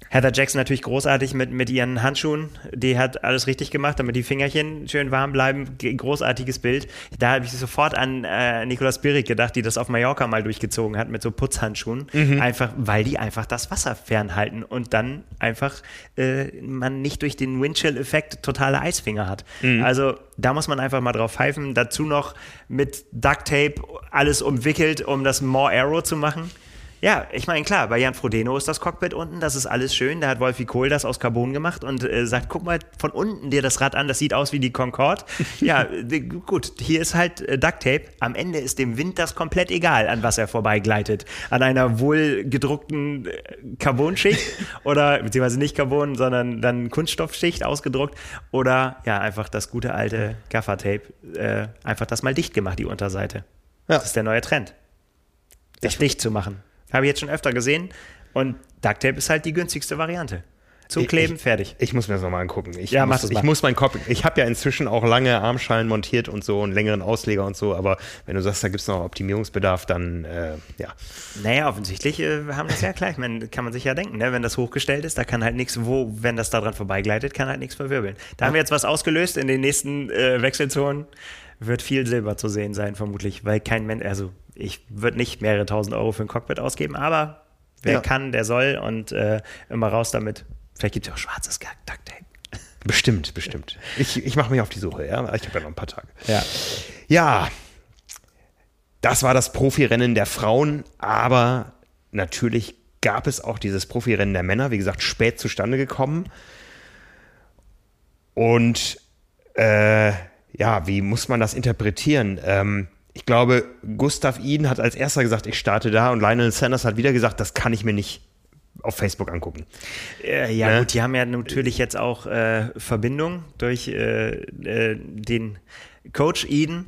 Heather Jackson natürlich großartig mit, mit ihren Handschuhen. Die hat alles richtig gemacht, damit die Fingerchen schön warm bleiben. Großartiges Bild. Da habe ich sofort an äh, Nicolas Birik gedacht, die das auf Mallorca mal durchgezogen hat mit so Putzhandschuhen. Einfach, weil die einfach das Wasser fernhalten und dann einfach äh, man nicht durch den Windchill-Effekt totale Eisfinger hat. Also da muss man einfach mal drauf pfeifen. Dazu noch mit Duct Tape alles umwickelt, um das More Arrow zu machen. Ja, ich meine, klar, bei Jan Frodeno ist das Cockpit unten, das ist alles schön. Da hat Wolfi Kohl das aus Carbon gemacht und äh, sagt, guck mal von unten dir das Rad an, das sieht aus wie die Concorde. ja, gut, hier ist halt äh, Duct Tape. Am Ende ist dem Wind das komplett egal, an was er vorbeigleitet. An einer wohl gedruckten äh, Carbonschicht oder, beziehungsweise nicht Carbon, sondern dann Kunststoffschicht ausgedruckt oder ja, einfach das gute alte Gaffer-Tape. Äh, einfach das mal dicht gemacht, die Unterseite. Ja. Das ist der neue Trend. Das dicht zu machen. Habe ich jetzt schon öfter gesehen. Und Duct Tape ist halt die günstigste Variante. Zukleben, Ich- fertig. Ich muss mir das nochmal angucken. Ich Ja, muss, ich muss meinen Kopf. Ich habe ja inzwischen auch lange Armschalen montiert und so einen längeren Ausleger und so, aber wenn du sagst, da gibt es noch Optimierungsbedarf, dann äh, ja. Naja, offensichtlich äh, haben das ja gleich. Man, kann man sich ja denken, ne? wenn das hochgestellt ist, da kann halt nichts, wo, wenn das da dran vorbeigleitet, kann halt nichts verwirbeln. Da haben wir jetzt was ausgelöst. In den nächsten äh, Wechselzonen wird viel Silber zu sehen sein, vermutlich, weil kein Mensch, also ich würde nicht mehrere tausend Euro für ein Cockpit ausgeben, aber wer Ja. kann, der soll und äh, immer raus damit. Vielleicht gibt es auch schwarzes Duct Tape. Bestimmt, bestimmt. Ich, ich mache mich auf die Suche, ja. Ich habe ja noch ein paar Tage. Ja. Ja, das war das Profirennen der Frauen, aber natürlich gab es auch dieses Profirennen der Männer, wie gesagt, spät zustande gekommen. Und äh, ja, wie muss man das interpretieren? Ähm, ich glaube, Gustav Iden hat als erster gesagt, ich starte da und Lionel Sanders hat wieder gesagt, das kann ich mir nicht auf Facebook angucken. Äh, ja, Ne? gut, die haben ja natürlich jetzt auch äh, Verbindung durch äh, äh, den Coach Eden.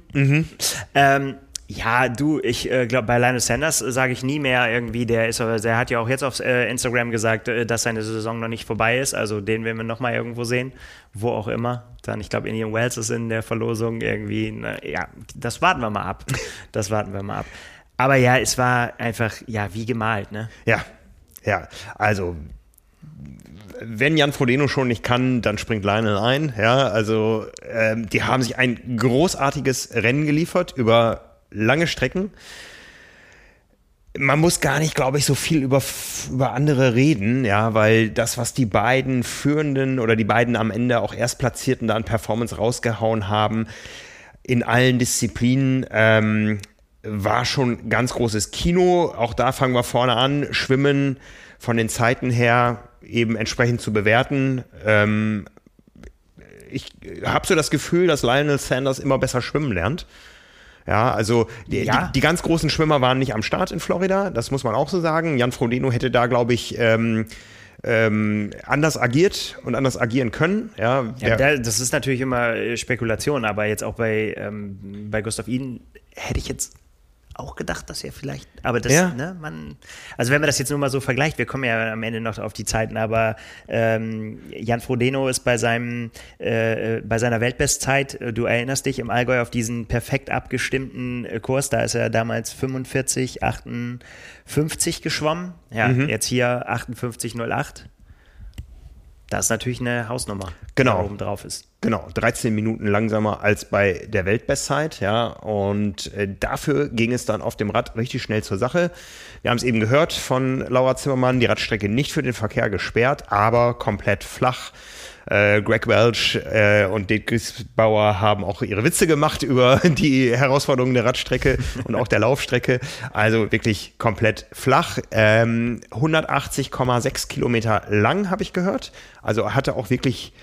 Ähm, ja, du, ich äh, glaube, bei Lionel Sanders sage ich nie mehr irgendwie, der ist, aber der hat ja auch jetzt auf äh, Instagram gesagt, äh, dass seine Saison noch nicht vorbei ist. Also den werden wir noch mal irgendwo sehen, wo auch immer. Dann, ich glaube, Indian Wells ist in der Verlosung irgendwie. Na, ja, das warten wir mal ab. Das warten wir mal ab. Aber ja, es war einfach, ja, wie gemalt, ne? Ja, ja, also wenn Jan Frodeno schon nicht kann, dann springt Lionel ein. Ja, also ähm, die haben sich ein großartiges Rennen geliefert über lange Strecken. man muss gar nicht, glaube ich, so viel über, über andere reden, ja, weil das, was die beiden Führenden oder die beiden am Ende auch Erstplatzierten da an Performance rausgehauen haben, in allen Disziplinen, ähm, war schon ganz großes Kino. Auch da fangen wir vorne an. Schwimmen von den Zeiten her eben entsprechend zu bewerten. Ähm, ich habe so das Gefühl, dass Lionel Sanders immer besser schwimmen lernt. Ja, also die, ja. die, die, ganz großen Schwimmer waren nicht am Start in Florida, das muss man auch so sagen. Jan Frodeno hätte da, glaube ich, ähm, ähm, anders agiert und anders agieren können. Ja, ja das ist natürlich immer äh, Spekulation, aber jetzt auch bei, ähm, bei Gustav Iden hätte ich jetzt auch gedacht, dass er vielleicht, aber das, ja. ne, man, also wenn man das jetzt nur mal so vergleicht, wir kommen ja am Ende noch auf die Zeiten, aber ähm, Jan Frodeno ist bei seinem, äh, bei seiner Weltbestzeit, äh, du erinnerst dich im Allgäu auf diesen perfekt abgestimmten äh, Kurs, da ist er damals 45, 58 geschwommen, ja, mhm. jetzt hier 58,08. Das ist natürlich eine Hausnummer, genau. die oben drauf ist. Genau, 13 Minuten langsamer als bei der Weltbestzeit, ja. Und äh, dafür ging es dann auf dem Rad richtig schnell zur Sache. Wir haben es eben gehört von Laura Zimmermann, die Radstrecke nicht für den Verkehr gesperrt, aber komplett flach. Äh, Greg Welch äh, und Dave Griesbauer haben auch ihre Witze gemacht über die Herausforderungen der Radstrecke und auch der Laufstrecke. Also wirklich komplett flach. Ähm, 180,6 Kilometer lang, habe ich gehört. Also hatte auch wirklich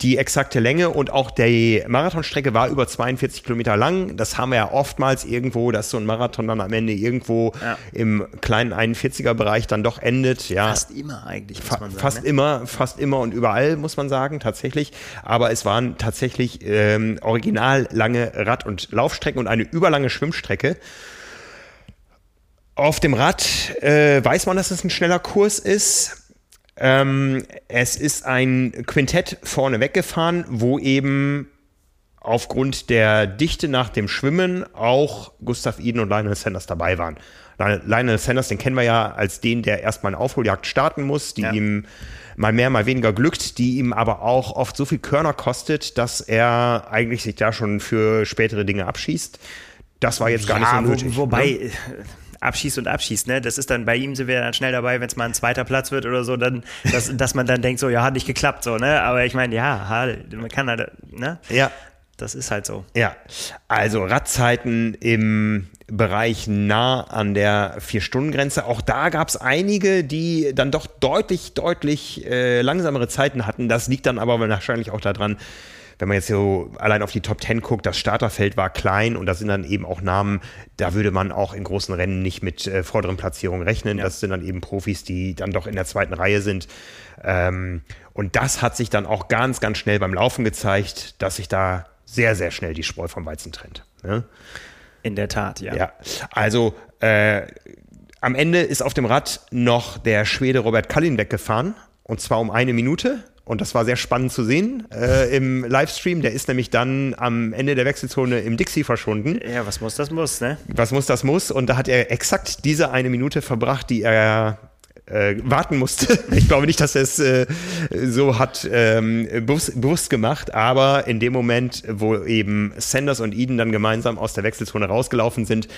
die exakte Länge und auch die Marathonstrecke war über 42 Kilometer lang. Das haben wir ja oftmals irgendwo, dass so ein Marathon dann am Ende irgendwo ja. im kleinen 41er Bereich dann doch endet. Ja. Fast immer eigentlich, muss man sagen. Fast ne? immer, fast immer und überall, muss man sagen, tatsächlich. Aber es waren tatsächlich ähm, original lange Rad- und Laufstrecken und eine überlange Schwimmstrecke. Auf dem Rad äh, weiß man, dass es ein schneller Kurs ist. Ähm, es ist ein Quintett vorne weggefahren, wo eben aufgrund der Dichte nach dem Schwimmen auch Gustav Eden und Lionel Sanders dabei waren. Lionel Sanders, den kennen wir ja als den, der erstmal eine Aufholjagd starten muss, die ja. ihm mal mehr, mal weniger glückt, die ihm aber auch oft so viel Körner kostet, dass er eigentlich sich da schon für spätere Dinge abschießt. Das war jetzt gar ja, nicht so nötig. Wo, wobei, ne? Abschießt und abschießt, ne? Das ist dann bei ihm sind wir dann schnell dabei, wenn es mal ein zweiter Platz wird oder so, dann, dass, dass man dann denkt, so, ja, hat nicht geklappt, so, ne? Aber ich meine, ja, man kann halt, ne? Ja. Das ist halt so. Ja. Also Radzeiten im Bereich nah an der Vier-Stunden-Grenze. Auch da gab es einige, die dann doch deutlich, deutlich äh, langsamere Zeiten hatten. Das liegt dann aber wahrscheinlich auch daran, wenn man jetzt so allein auf die Top Ten guckt, das Starterfeld war klein und da sind dann eben auch Namen, da würde man auch in großen Rennen nicht mit äh, vorderen Platzierungen rechnen. Ja. Das sind dann eben Profis, die dann doch in der zweiten Reihe sind. Ähm, und das hat sich dann auch ganz, ganz schnell beim Laufen gezeigt, dass sich da sehr, sehr schnell die Spreu vom Weizen trennt. Ne? In der Tat, ja. Ja, also äh, am Ende ist auf dem Rad noch der Schwede Robert Kallin weggefahren und zwar um eine Minute. Und das war sehr spannend zu sehen äh, im Livestream. Der ist nämlich dann am Ende der Wechselzone im Dixie verschwunden. Ja, was muss, das muss, ne? Was muss, das muss. Und da hat er exakt diese eine Minute verbracht, die er äh, warten musste. Ich glaube nicht, dass er es äh, so hat ähm, bewusst, bewusst, gemacht, aber in dem Moment, wo eben Sanders und Eden dann gemeinsam aus der Wechselzone rausgelaufen sind,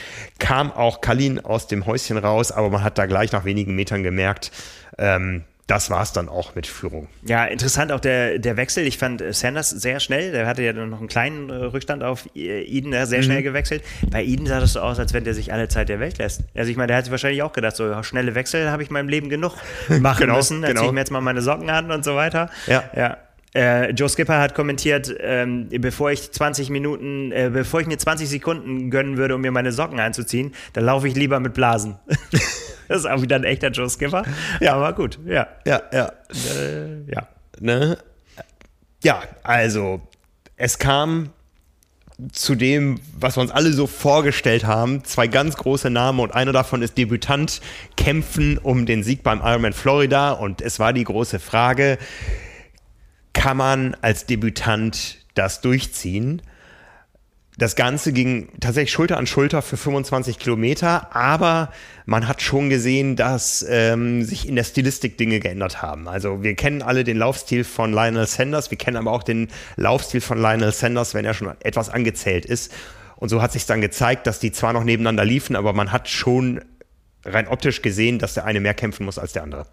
kam auch Kalin aus dem Häuschen raus, aber man hat da gleich nach wenigen Metern gemerkt, ähm, das war es dann auch mit Führung. Ja, interessant auch der, der Wechsel. Ich fand Sanders sehr schnell. Der hatte ja noch einen kleinen äh, Rückstand auf Eden, der sehr mhm. schnell gewechselt. Bei Eden sah das so aus, als wenn der sich alle Zeit der Welt lässt. Also ich meine, der hat sich wahrscheinlich auch gedacht, so schnelle Wechsel habe ich in meinem Leben genug machen genau, müssen. Dann genau. ziehe ich mir jetzt mal meine Socken an und so weiter. Ja. ja. Äh, Joe Skipper hat kommentiert, ähm, bevor ich 20 Minuten, äh, bevor ich mir 20 Sekunden gönnen würde, um mir meine Socken einzuziehen, dann laufe ich lieber mit Blasen. das ist auch wieder ein echter Joe Skipper. Ja, aber gut, ja. Ja, ja. Äh, ja. Ne? Ja, also es kam zu dem, was wir uns alle so vorgestellt haben. Zwei ganz große Namen und einer davon ist Debütant, kämpfen um den Sieg beim Ironman Florida. Und es war die große Frage, kann man als Debütant das durchziehen? Das Ganze ging tatsächlich Schulter an Schulter für 25 Kilometer, aber man hat schon gesehen, dass ähm, sich in der Stilistik Dinge geändert haben. Also wir kennen alle den Laufstil von Lionel Sanders, wir kennen aber auch den Laufstil von Lionel Sanders, wenn er schon etwas angezählt ist. Und so hat sich dann gezeigt, dass die zwar noch nebeneinander liefen, aber man hat schon rein optisch gesehen, dass der eine mehr kämpfen muss als der andere.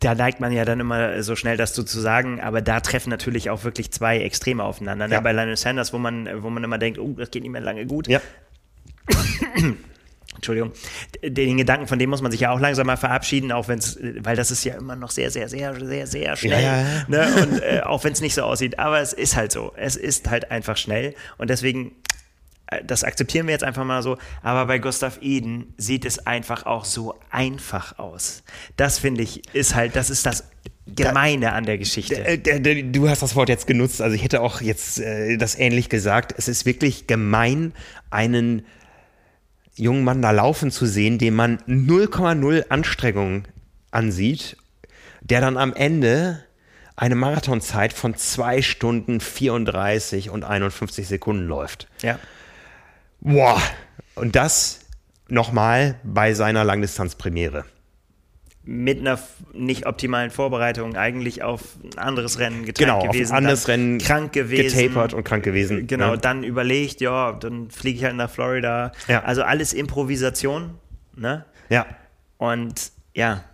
Da neigt man ja dann immer so schnell, das so zu sagen, aber da treffen natürlich auch wirklich zwei Extreme aufeinander. Ne? Ja. Bei Lionel Sanders, wo man, wo man immer denkt, oh, das geht nicht mehr lange gut. Ja. Entschuldigung, den Gedanken, von dem muss man sich ja auch langsam mal verabschieden, auch wenn es, weil das ist ja immer noch sehr, sehr, sehr, sehr, sehr schnell. Ja, ja. Ne? Und äh, auch wenn es nicht so aussieht, aber es ist halt so. Es ist halt einfach schnell und deswegen, das akzeptieren wir jetzt einfach mal so. Aber bei Gustav Eden sieht es einfach auch so einfach aus. Das finde ich, ist halt, das ist das Gemeine an der Geschichte. Äh, Du hast das Wort jetzt genutzt, also ich hätte auch jetzt äh, das ähnlich gesagt. Es ist wirklich gemein, einen jungen Mann da laufen zu sehen, dem man 0,0 Anstrengung ansieht, der dann am Ende eine Marathonzeit von 2 Stunden 34 und 51 Sekunden läuft. ja. Boah! Und das nochmal bei seiner Langdistanzpremiere. mit einer nicht optimalen Vorbereitung eigentlich auf ein anderes Rennen getrennt Genau, gewesen. ein anderes Rennen krank gewesen. getapert und krank gewesen. Genau, Ja. dann überlegt, ja, dann fliege ich halt nach Florida. Ja. Also alles Improvisation, ne? Ja. Und ja.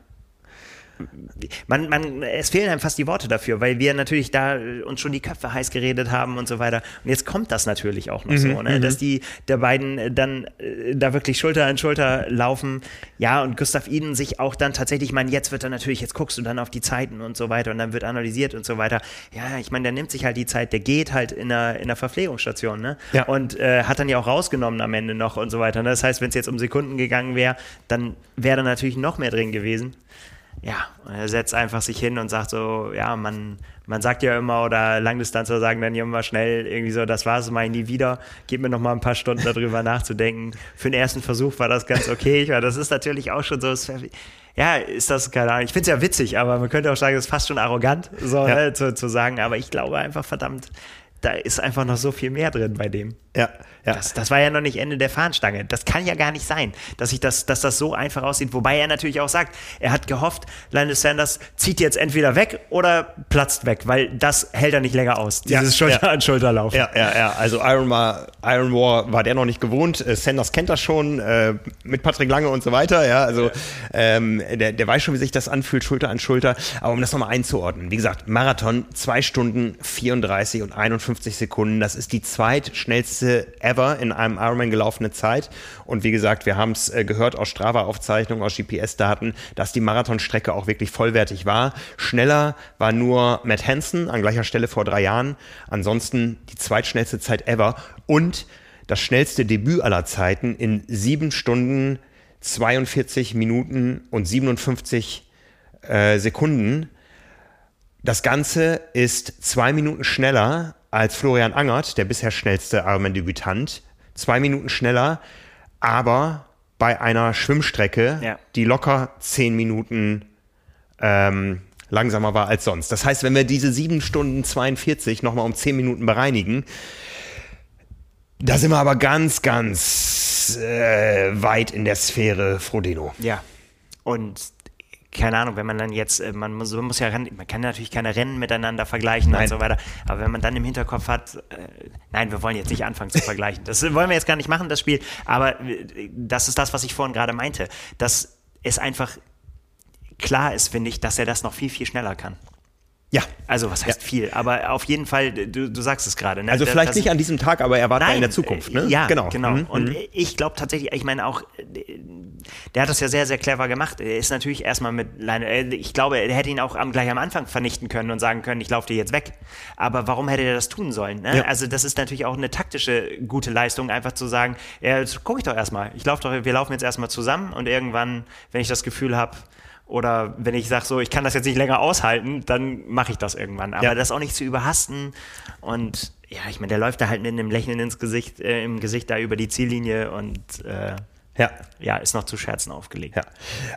Man, man, es fehlen einem fast die Worte dafür, weil wir natürlich da äh, uns schon die Köpfe heiß geredet haben und so weiter. Und jetzt kommt das natürlich auch noch so, ne? dass die der beiden äh, dann äh, da wirklich Schulter an Schulter laufen. Ja, und Gustav Iden sich auch dann tatsächlich, ich meine, jetzt wird er natürlich, jetzt guckst du dann auf die Zeiten und so weiter und dann wird analysiert und so weiter. Ja, ich meine, der nimmt sich halt die Zeit, der geht halt in einer, in einer Verpflegungsstation, ne? Ja. Und äh, hat dann ja auch rausgenommen am Ende noch und so weiter. Ne? Das heißt, wenn es jetzt um Sekunden gegangen wäre, dann wäre da natürlich noch mehr drin gewesen. Ja, er setzt einfach sich hin und sagt so, ja, man, man sagt ja immer, oder Langdistanzler sagen dann ja immer schnell irgendwie so, das war's, mach ich nie wieder, gib mir noch mal ein paar Stunden darüber nachzudenken. Für den ersten Versuch war das ganz okay, weil das ist natürlich auch schon so, ja, ist das, keine Ahnung, ich finde es ja witzig, aber man könnte auch sagen, das ist fast schon arrogant, so Ja. ne, zu, zu sagen, aber ich glaube einfach, verdammt, da ist einfach noch so viel mehr drin bei dem. Ja, ja. Das, das war ja noch nicht Ende der Fahnenstange. Das kann ja gar nicht sein, dass, ich das, dass das so einfach aussieht. Wobei er natürlich auch sagt, er hat gehofft, Lionel Sanders zieht jetzt entweder weg oder platzt weg, weil das hält er nicht länger aus. Ja, Dieses Schulter ja. an Schulter laufen. Ja, ja, ja. Also Iron War, Iron War war der noch nicht gewohnt. Äh, Sanders kennt das schon äh, mit Patrick Lange und so weiter. Ja, also Ähm, der, der weiß schon, wie sich das anfühlt, Schulter an Schulter. Aber um das nochmal einzuordnen, wie gesagt, Marathon zwei Stunden 34 und 51 Sekunden. Das ist die zweitschnellste ever in einem Ironman gelaufene Zeit. Und wie gesagt, wir haben es äh, gehört aus Strava-Aufzeichnungen, aus GPS-Daten, dass die Marathonstrecke auch wirklich vollwertig war. Schneller war nur Matt Hansen an gleicher Stelle vor drei Jahren. Ansonsten die zweitschnellste Zeit ever und das schnellste Debüt aller Zeiten in sieben Stunden, 42 Minuten und 57 äh, Sekunden. Das Ganze ist zwei Minuten schneller als Florian Angert, der bisher schnellste Ironman-Debütant. Zwei Minuten schneller, aber bei einer Schwimmstrecke, Ja. die locker zehn Minuten ähm, langsamer war als sonst. Das heißt, wenn wir diese sieben Stunden 42 nochmal um zehn Minuten bereinigen, da sind wir aber ganz, ganz äh, weit in der Sphäre Frodeno. Ja. Und keine Ahnung, wenn man dann jetzt, äh, man muss, man muss ja, ran- man kann natürlich keine Rennen miteinander vergleichen Nein. und so weiter, aber wenn man dann im Hinterkopf hat, äh, nein, wir wollen jetzt nicht anfangen zu vergleichen. Das wollen wir jetzt gar nicht machen, das Spiel, aber äh, das ist das, was ich vorhin gerade meinte, dass es einfach klar ist, finde ich, dass er das noch viel, viel schneller kann. Ja. Also, was heißt viel? Aber auf jeden Fall, du, du sagst es gerade. Ne? Also vielleicht das- nicht an diesem Tag, aber er war da in der Zukunft. Ne? Ja, genau. genau. Mhm. Und ich glaube tatsächlich, ich meine auch, der hat das ja sehr, sehr clever gemacht. Er ist natürlich erstmal mit Leine, äh, ich glaube, er hätte ihn auch am, gleich am Anfang vernichten können und sagen können, ich laufe dir jetzt weg. Aber warum hätte er das tun sollen? Ne? Ja. Also das ist natürlich auch eine taktische gute Leistung, einfach zu sagen, ja, jetzt guck ich doch erstmal. Ich laufe doch, wir laufen jetzt erstmal zusammen und irgendwann, wenn ich das Gefühl habe, oder wenn ich sage so, ich kann das jetzt nicht länger aushalten, dann mache ich das irgendwann. Aber Ja. das auch nicht zu überhasten. Und ja, ich meine, der läuft da halt mit einem Lächeln ins Gesicht, äh, im Gesicht da über die Ziellinie und äh, Ja. ja, ist noch zu Scherzen aufgelegt. Ja.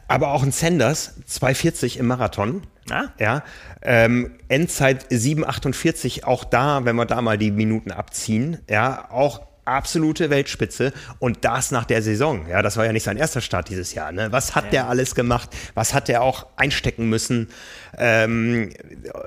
Aber auch ein Sanders, 2,40 im Marathon. Ah. Ja. Ähm, Endzeit 7,48, auch da, wenn wir da mal die Minuten abziehen, ja, auch absolute Weltspitze und das nach der Saison. Ja, das war ja nicht sein erster Start dieses Jahr. Ne? Was hat ja. der alles gemacht? Was hat der auch einstecken müssen? Ähm,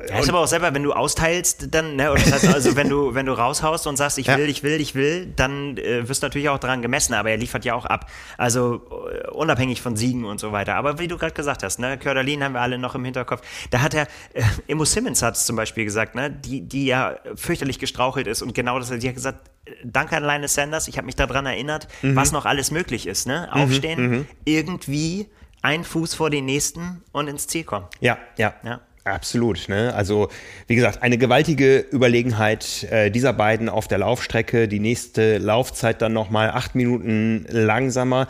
ja, ist aber auch selber, wenn du austeilst, dann, ne, das heißt also, wenn du, wenn du raushaust und sagst, ich will, ja. ich will, ich will, dann äh, wirst du natürlich auch daran gemessen, aber er liefert ja auch ab. Also uh, unabhängig von Siegen und so weiter. Aber wie du gerade gesagt hast, ne, Körderlin haben wir alle noch im Hinterkopf. Da hat er, äh, Emo Simmons hat es zum Beispiel gesagt, ne, die, die ja fürchterlich gestrauchelt ist und genau das, die hat gesagt, danke an Linus Sanders, ich habe mich daran erinnert, mhm. was noch alles möglich ist. Ne? Mhm, Aufstehen, mhm, irgendwie ein Fuß vor den nächsten und ins Ziel kommen. Ja, ja. ja. Absolut. Ne? Also, wie gesagt, eine gewaltige Überlegenheit äh, dieser beiden auf der Laufstrecke. Die nächste Laufzeit dann nochmal acht Minuten langsamer.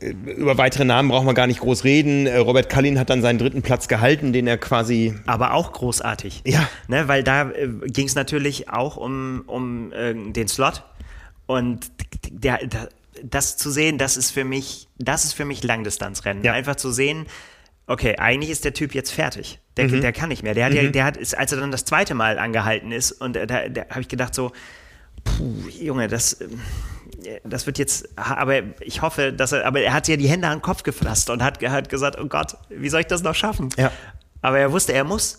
Äh, über weitere Namen brauchen wir gar nicht groß reden. Äh, Robert Kallin hat dann seinen dritten Platz gehalten, den er quasi. Aber auch großartig. Ja. Ne, weil da äh, ging es natürlich auch um, um äh, den Slot. Und der, der, das zu sehen, das ist für mich, das ist für mich Langdistanzrennen. Ja. Einfach zu sehen, okay, eigentlich ist der Typ jetzt fertig. Der, mhm. der kann nicht mehr. Der hat, mhm. ja, der hat, als er dann das zweite Mal angehalten ist, und da, da habe ich gedacht so, puh, Junge, das ähm, das wird jetzt, aber ich hoffe, dass er, aber er hat ja die Hände an den Kopf gefasst und hat, hat gesagt, oh Gott, wie soll ich das noch schaffen? Ja. Aber er wusste, er muss.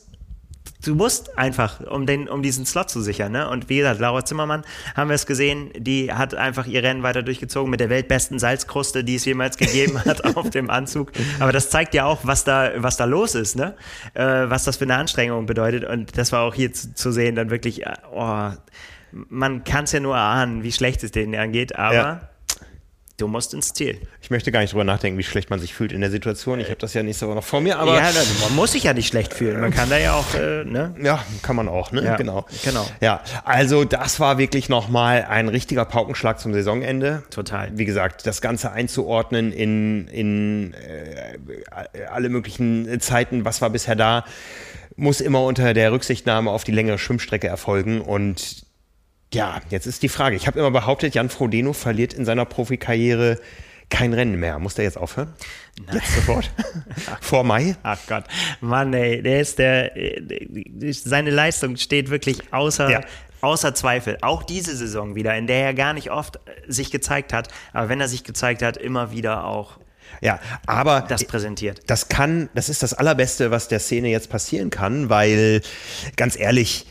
Du musst einfach, um, den, um diesen Slot zu sichern. Ne? Und wie gesagt, Laura Zimmermann, haben wir es gesehen, die hat einfach ihr Rennen weiter durchgezogen mit der weltbesten Salzkruste, die es jemals gegeben hat auf dem Anzug. Aber das zeigt ja auch, was da, was da los ist, ne? Äh, was das für eine Anstrengung bedeutet. Und das war auch hier zu, zu sehen, dann wirklich, äh, oh, man kann es ja nur erahnen, wie schlecht es denen angeht, aber ja. du musst ins Ziel. Ich möchte gar nicht drüber nachdenken, wie schlecht man sich fühlt in der Situation. Ich habe das ja nächste Woche noch vor mir, aber. Ja, man muss sich ja nicht schlecht fühlen. Man kann da ja auch, äh, ne? Ja, kann man auch, ne? Ja, genau. Genau. Ja, also das war wirklich nochmal ein richtiger Paukenschlag zum Saisonende. Total. Wie gesagt, das Ganze einzuordnen in, in äh, alle möglichen Zeiten, was war bisher da muss immer unter der Rücksichtnahme auf die längere Schwimmstrecke erfolgen und ja, jetzt ist die Frage. Ich habe immer behauptet, Jan Frodeno verliert in seiner Profikarriere kein Rennen mehr. Muss der jetzt aufhören? Nein. Jetzt sofort? Vor Mai? Ach Gott. Mann, ey, der ist der, seine Leistung steht wirklich außer, ja. außer Zweifel. Auch diese Saison wieder, in der er gar nicht oft sich gezeigt hat. Aber wenn er sich gezeigt hat, immer wieder auch ja, aber das präsentiert. Das kann, das ist das Allerbeste, was der Szene jetzt passieren kann, weil ganz ehrlich,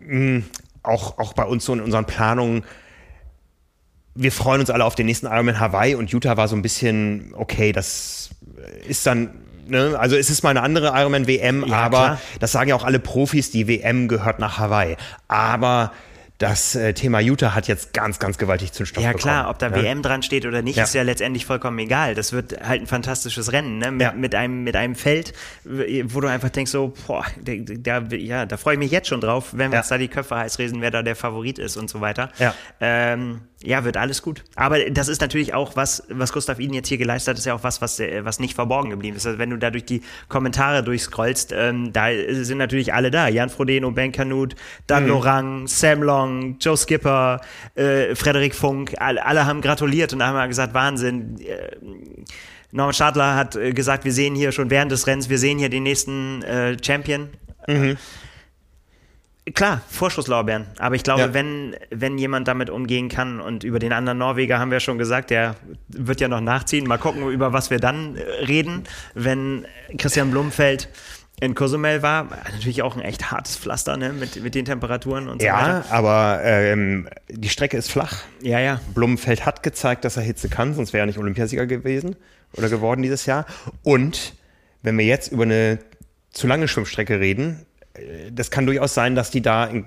mh, auch, auch bei uns so in unseren Planungen, wir freuen uns alle auf den nächsten Ironman Hawaii und Utah war so ein bisschen, okay, das ist dann, ne, also es ist mal eine andere Ironman WM, ja, aber klar. das sagen ja auch alle Profis, die WM gehört nach Hawaii. Aber das äh, Thema Utah hat jetzt ganz, ganz gewaltig Zündstoff Ja klar, ob da ja? WM dran steht oder nicht, ja. ist ja letztendlich vollkommen egal. Das wird halt ein fantastisches Rennen, ne? mit, ja. mit, einem, mit einem Feld, wo du einfach denkst so, boah, da, ja, da freue ich mich jetzt schon drauf, wenn wir uns da die Köpfe heiß reden, wer da der Favorit ist und so weiter. Ja. Ähm, ja, wird alles gut. Aber das ist natürlich auch was, was Gustav Iden jetzt hier geleistet hat, ist ja auch was, was, äh, was nicht verborgen geblieben ist. Also wenn du da durch die Kommentare durchscrollst, ähm, da sind natürlich alle da. Jan Frodeno, Ben Canute, Dan mhm. Lorang, Sam Long, Joe Skipper, äh, Frederik Funk, alle, alle haben gratuliert und haben gesagt, Wahnsinn. Äh, Norman Stadler hat äh, gesagt, wir sehen hier schon während des Rennens, wir sehen hier den nächsten äh, Champion. Mhm. Klar, Vorschusslorbeeren. Aber ich glaube, ja. wenn, wenn jemand damit umgehen kann und über den anderen Norweger haben wir schon gesagt, der wird ja noch nachziehen. Mal gucken, über was wir dann äh, reden, wenn Christian Blumfeld in Cozumel war. Natürlich auch ein echt hartes Pflaster ne? mit, mit den Temperaturen und so ja, weiter. Ja, aber ähm, die Strecke ist flach. Ja, ja. Blumfeld hat gezeigt, dass er Hitze kann, sonst wäre er nicht Olympiasieger gewesen oder geworden dieses Jahr. Und wenn wir jetzt über eine zu lange Schwimmstrecke reden, das kann durchaus sein, dass die da in,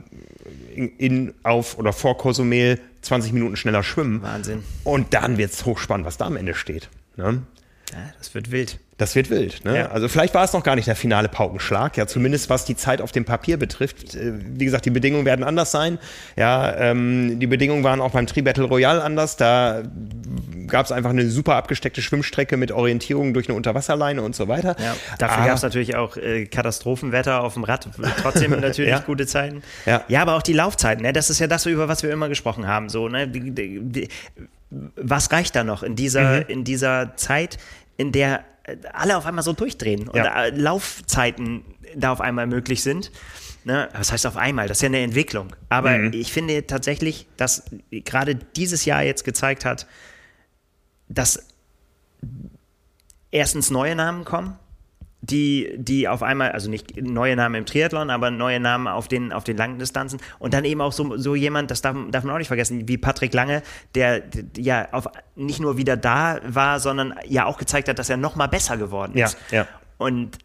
in, auf oder vor Cozumel 20 Minuten schneller schwimmen. Wahnsinn. Und dann wird es hochspannend, was da am Ende steht. Ne? Ja, das wird wild. Das wird wild. Ne? Ja. Also vielleicht war es noch gar nicht der finale Paukenschlag. Ja, zumindest was die Zeit auf dem Papier betrifft. Äh, wie gesagt, die Bedingungen werden anders sein. Ja, ähm, die Bedingungen waren auch beim Tri-Battle Royale anders. Da gab es einfach eine super abgesteckte Schwimmstrecke mit Orientierung durch eine Unterwasserleine und so weiter. Ja, dafür gab es natürlich auch äh, Katastrophenwetter auf dem Rad. Trotzdem natürlich ja. gute Zeiten. Ja. ja, aber auch die Laufzeiten. Ne? Das ist ja das, über was wir immer gesprochen haben. So, ne? Was reicht da noch in dieser, mhm. in dieser Zeit, in der alle auf einmal so durchdrehen und ja. Laufzeiten da auf einmal möglich sind? Ne? Was heißt auf einmal? Das ist ja eine Entwicklung. Aber mhm. ich finde tatsächlich, dass gerade dieses Jahr jetzt gezeigt hat, dass erstens neue Namen kommen, die, die auf einmal, also nicht neue Namen im Triathlon, aber neue Namen auf den, auf den langen Distanzen und dann eben auch so, so jemand, das darf, darf man auch nicht vergessen, wie Patrick Lange, der, der ja auf, nicht nur wieder da war, sondern ja auch gezeigt hat, dass er noch mal besser geworden ist. Ja, ja. Und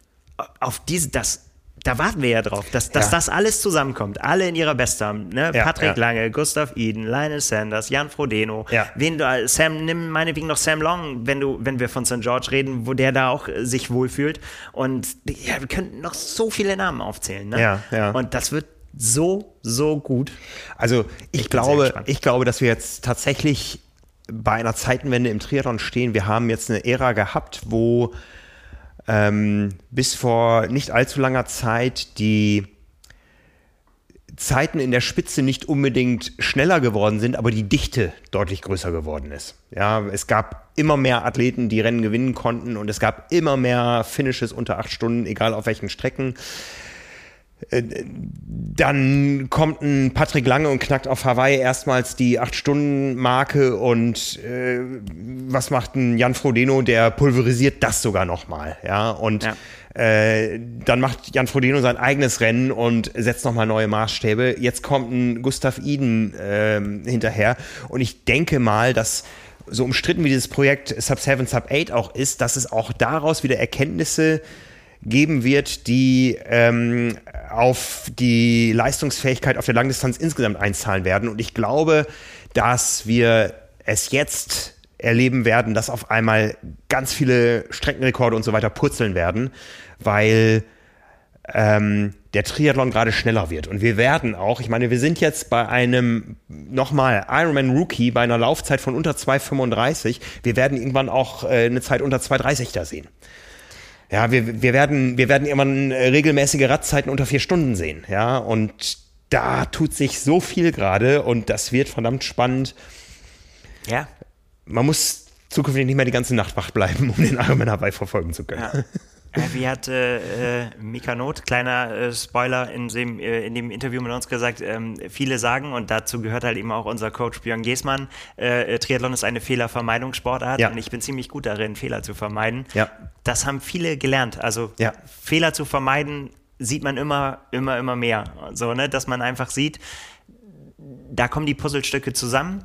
auf diese, das, da warten wir ja drauf, dass, dass ja. das alles zusammenkommt. Alle in ihrer Bestform. Ne? Ja, Patrick ja. Lange, Gustav Eden, Lionel Sanders, Jan Frodeno. Wen du, Sam, nimm meinetwegen noch Sam Long, wenn, du, wenn wir von St. George reden, wo der da auch äh, sich wohlfühlt. Und ja, wir könnten noch so viele Namen aufzählen. Ne? Ja, ja. Und das wird so, so gut. Also ich, ich glaube, ich glaube, dass wir jetzt tatsächlich bei einer Zeitenwende im Triathlon stehen. Wir haben jetzt eine Ära gehabt, wo ähm, bis vor nicht allzu langer Zeit die Zeiten in der Spitze nicht unbedingt schneller geworden sind, aber die Dichte deutlich größer geworden ist. Ja, es gab immer mehr Athleten, die Rennen gewinnen konnten und es gab immer mehr Finishes unter acht Stunden, egal auf welchen Strecken. Äh, dann kommt ein Patrick Lange und knackt auf Hawaii erstmals die 8-Stunden-Marke und äh, was macht ein Jan Frodeno, der pulverisiert das sogar nochmal, ja, und ja. Äh, dann macht Jan Frodeno sein eigenes Rennen und setzt nochmal neue Maßstäbe. Jetzt kommt ein Gustav Iden äh, hinterher und ich denke mal, dass so umstritten wie dieses Projekt Sub 7, Sub 8 auch ist, dass es auch daraus wieder Erkenntnisse geben wird, die ähm, auf die Leistungsfähigkeit auf der Langdistanz insgesamt einzahlen werden. Und ich glaube, dass wir es jetzt erleben werden, dass auf einmal ganz viele Streckenrekorde und so weiter purzeln werden, weil ähm, der Triathlon gerade schneller wird. Und wir werden auch, ich meine, wir sind jetzt bei einem, nochmal, Ironman Rookie bei einer Laufzeit von unter 2,35. Wir werden irgendwann auch äh, eine Zeit unter 2,30 da sehen. Ja, wir, wir werden, wir werden irgendwann äh, regelmäßige Radzeiten unter vier Stunden sehen. Ja, und da tut sich so viel gerade und das wird verdammt spannend. Ja. Man muss zukünftig nicht mehr die ganze Nacht wach bleiben, um den Ironman dabei verfolgen zu können. Ja. Wie hat äh, Mika Not, kleiner äh, Spoiler, in dem, äh, in dem Interview mit uns gesagt, ähm, viele sagen, und dazu gehört halt eben auch unser Coach Björn Giesmann, äh, Triathlon ist eine Fehlervermeidungssportart ja. und ich bin ziemlich gut darin, Fehler zu vermeiden. Ja. Das haben viele gelernt. Also ja. Fehler zu vermeiden sieht man immer, immer, immer mehr. So, ne? Dass man einfach sieht, da kommen die Puzzlestücke zusammen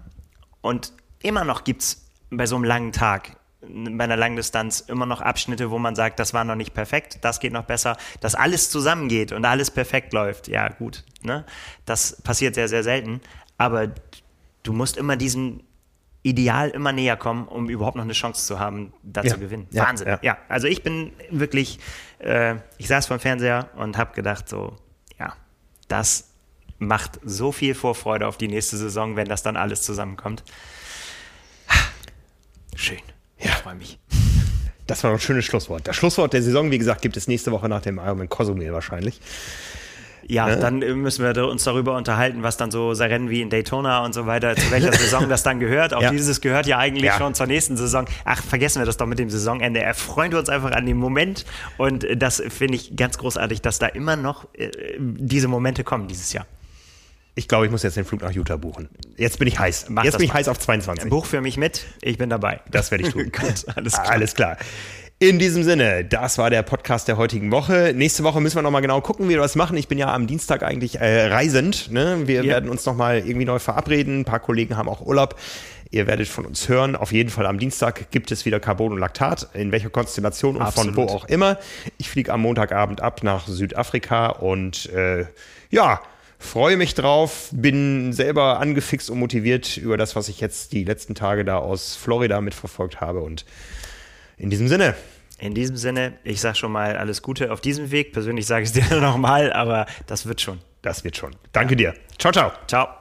und immer noch gibt es bei so einem langen Tag bei einer Langdistanz immer noch Abschnitte, wo man sagt, das war noch nicht perfekt, das geht noch besser, dass alles zusammengeht und alles perfekt läuft. Ja, gut, ne? Das passiert sehr, sehr selten. Aber du musst immer diesem Ideal immer näher kommen, um überhaupt noch eine Chance zu haben, da ja. zu gewinnen. Ja, Wahnsinn. Ja. ja. also ich bin wirklich, äh, ich saß vor dem Fernseher und habe gedacht, so, ja, das macht so viel Vorfreude auf die nächste Saison, wenn das dann alles zusammenkommt. Schön. Ja. Ich freue mich. Das war ein schönes Schlusswort. Das Schlusswort der Saison, wie gesagt, gibt es nächste Woche nach dem Ironman Cozumel wahrscheinlich. Ja, ne? dann müssen wir uns darüber unterhalten, was dann so Rennen wie in Daytona und so weiter, zu welcher Saison das dann gehört. Auch ja. dieses gehört ja eigentlich ja. schon zur nächsten Saison. Ach, vergessen wir das doch mit dem Saisonende. Erfreuen wir uns einfach an dem Moment. Und das finde ich ganz großartig, dass da immer noch äh, diese Momente kommen dieses Jahr ich glaube, ich muss jetzt den Flug nach Utah buchen. Jetzt bin ich heiß. Mach jetzt bin ich heiß auf 22. Buch für mich mit, ich bin dabei. Das werde ich tun. Gut, alles klar. Alles klar. In diesem Sinne, das war der Podcast der heutigen Woche. Nächste Woche müssen wir nochmal genau gucken, wie wir das machen. Ich bin ja am Dienstag eigentlich äh, reisend. Ne? Wir ja. werden uns nochmal irgendwie neu verabreden. Ein paar Kollegen haben auch Urlaub. Ihr werdet von uns hören. Auf jeden Fall am Dienstag gibt es wieder Carbon und Laktat, in welcher Konstellation und Absolut. von wo auch immer. Ich fliege am Montagabend ab nach Südafrika und äh, ja, freue mich drauf, bin selber angefixt und motiviert über das, was ich jetzt die letzten Tage da aus Florida mitverfolgt habe. Und in diesem Sinne. In diesem Sinne, ich sage schon mal alles Gute auf diesem Weg. Persönlich sage ich es dir nochmal, aber das wird schon. Das wird schon. Danke ja. dir. Ciao, ciao. Ciao.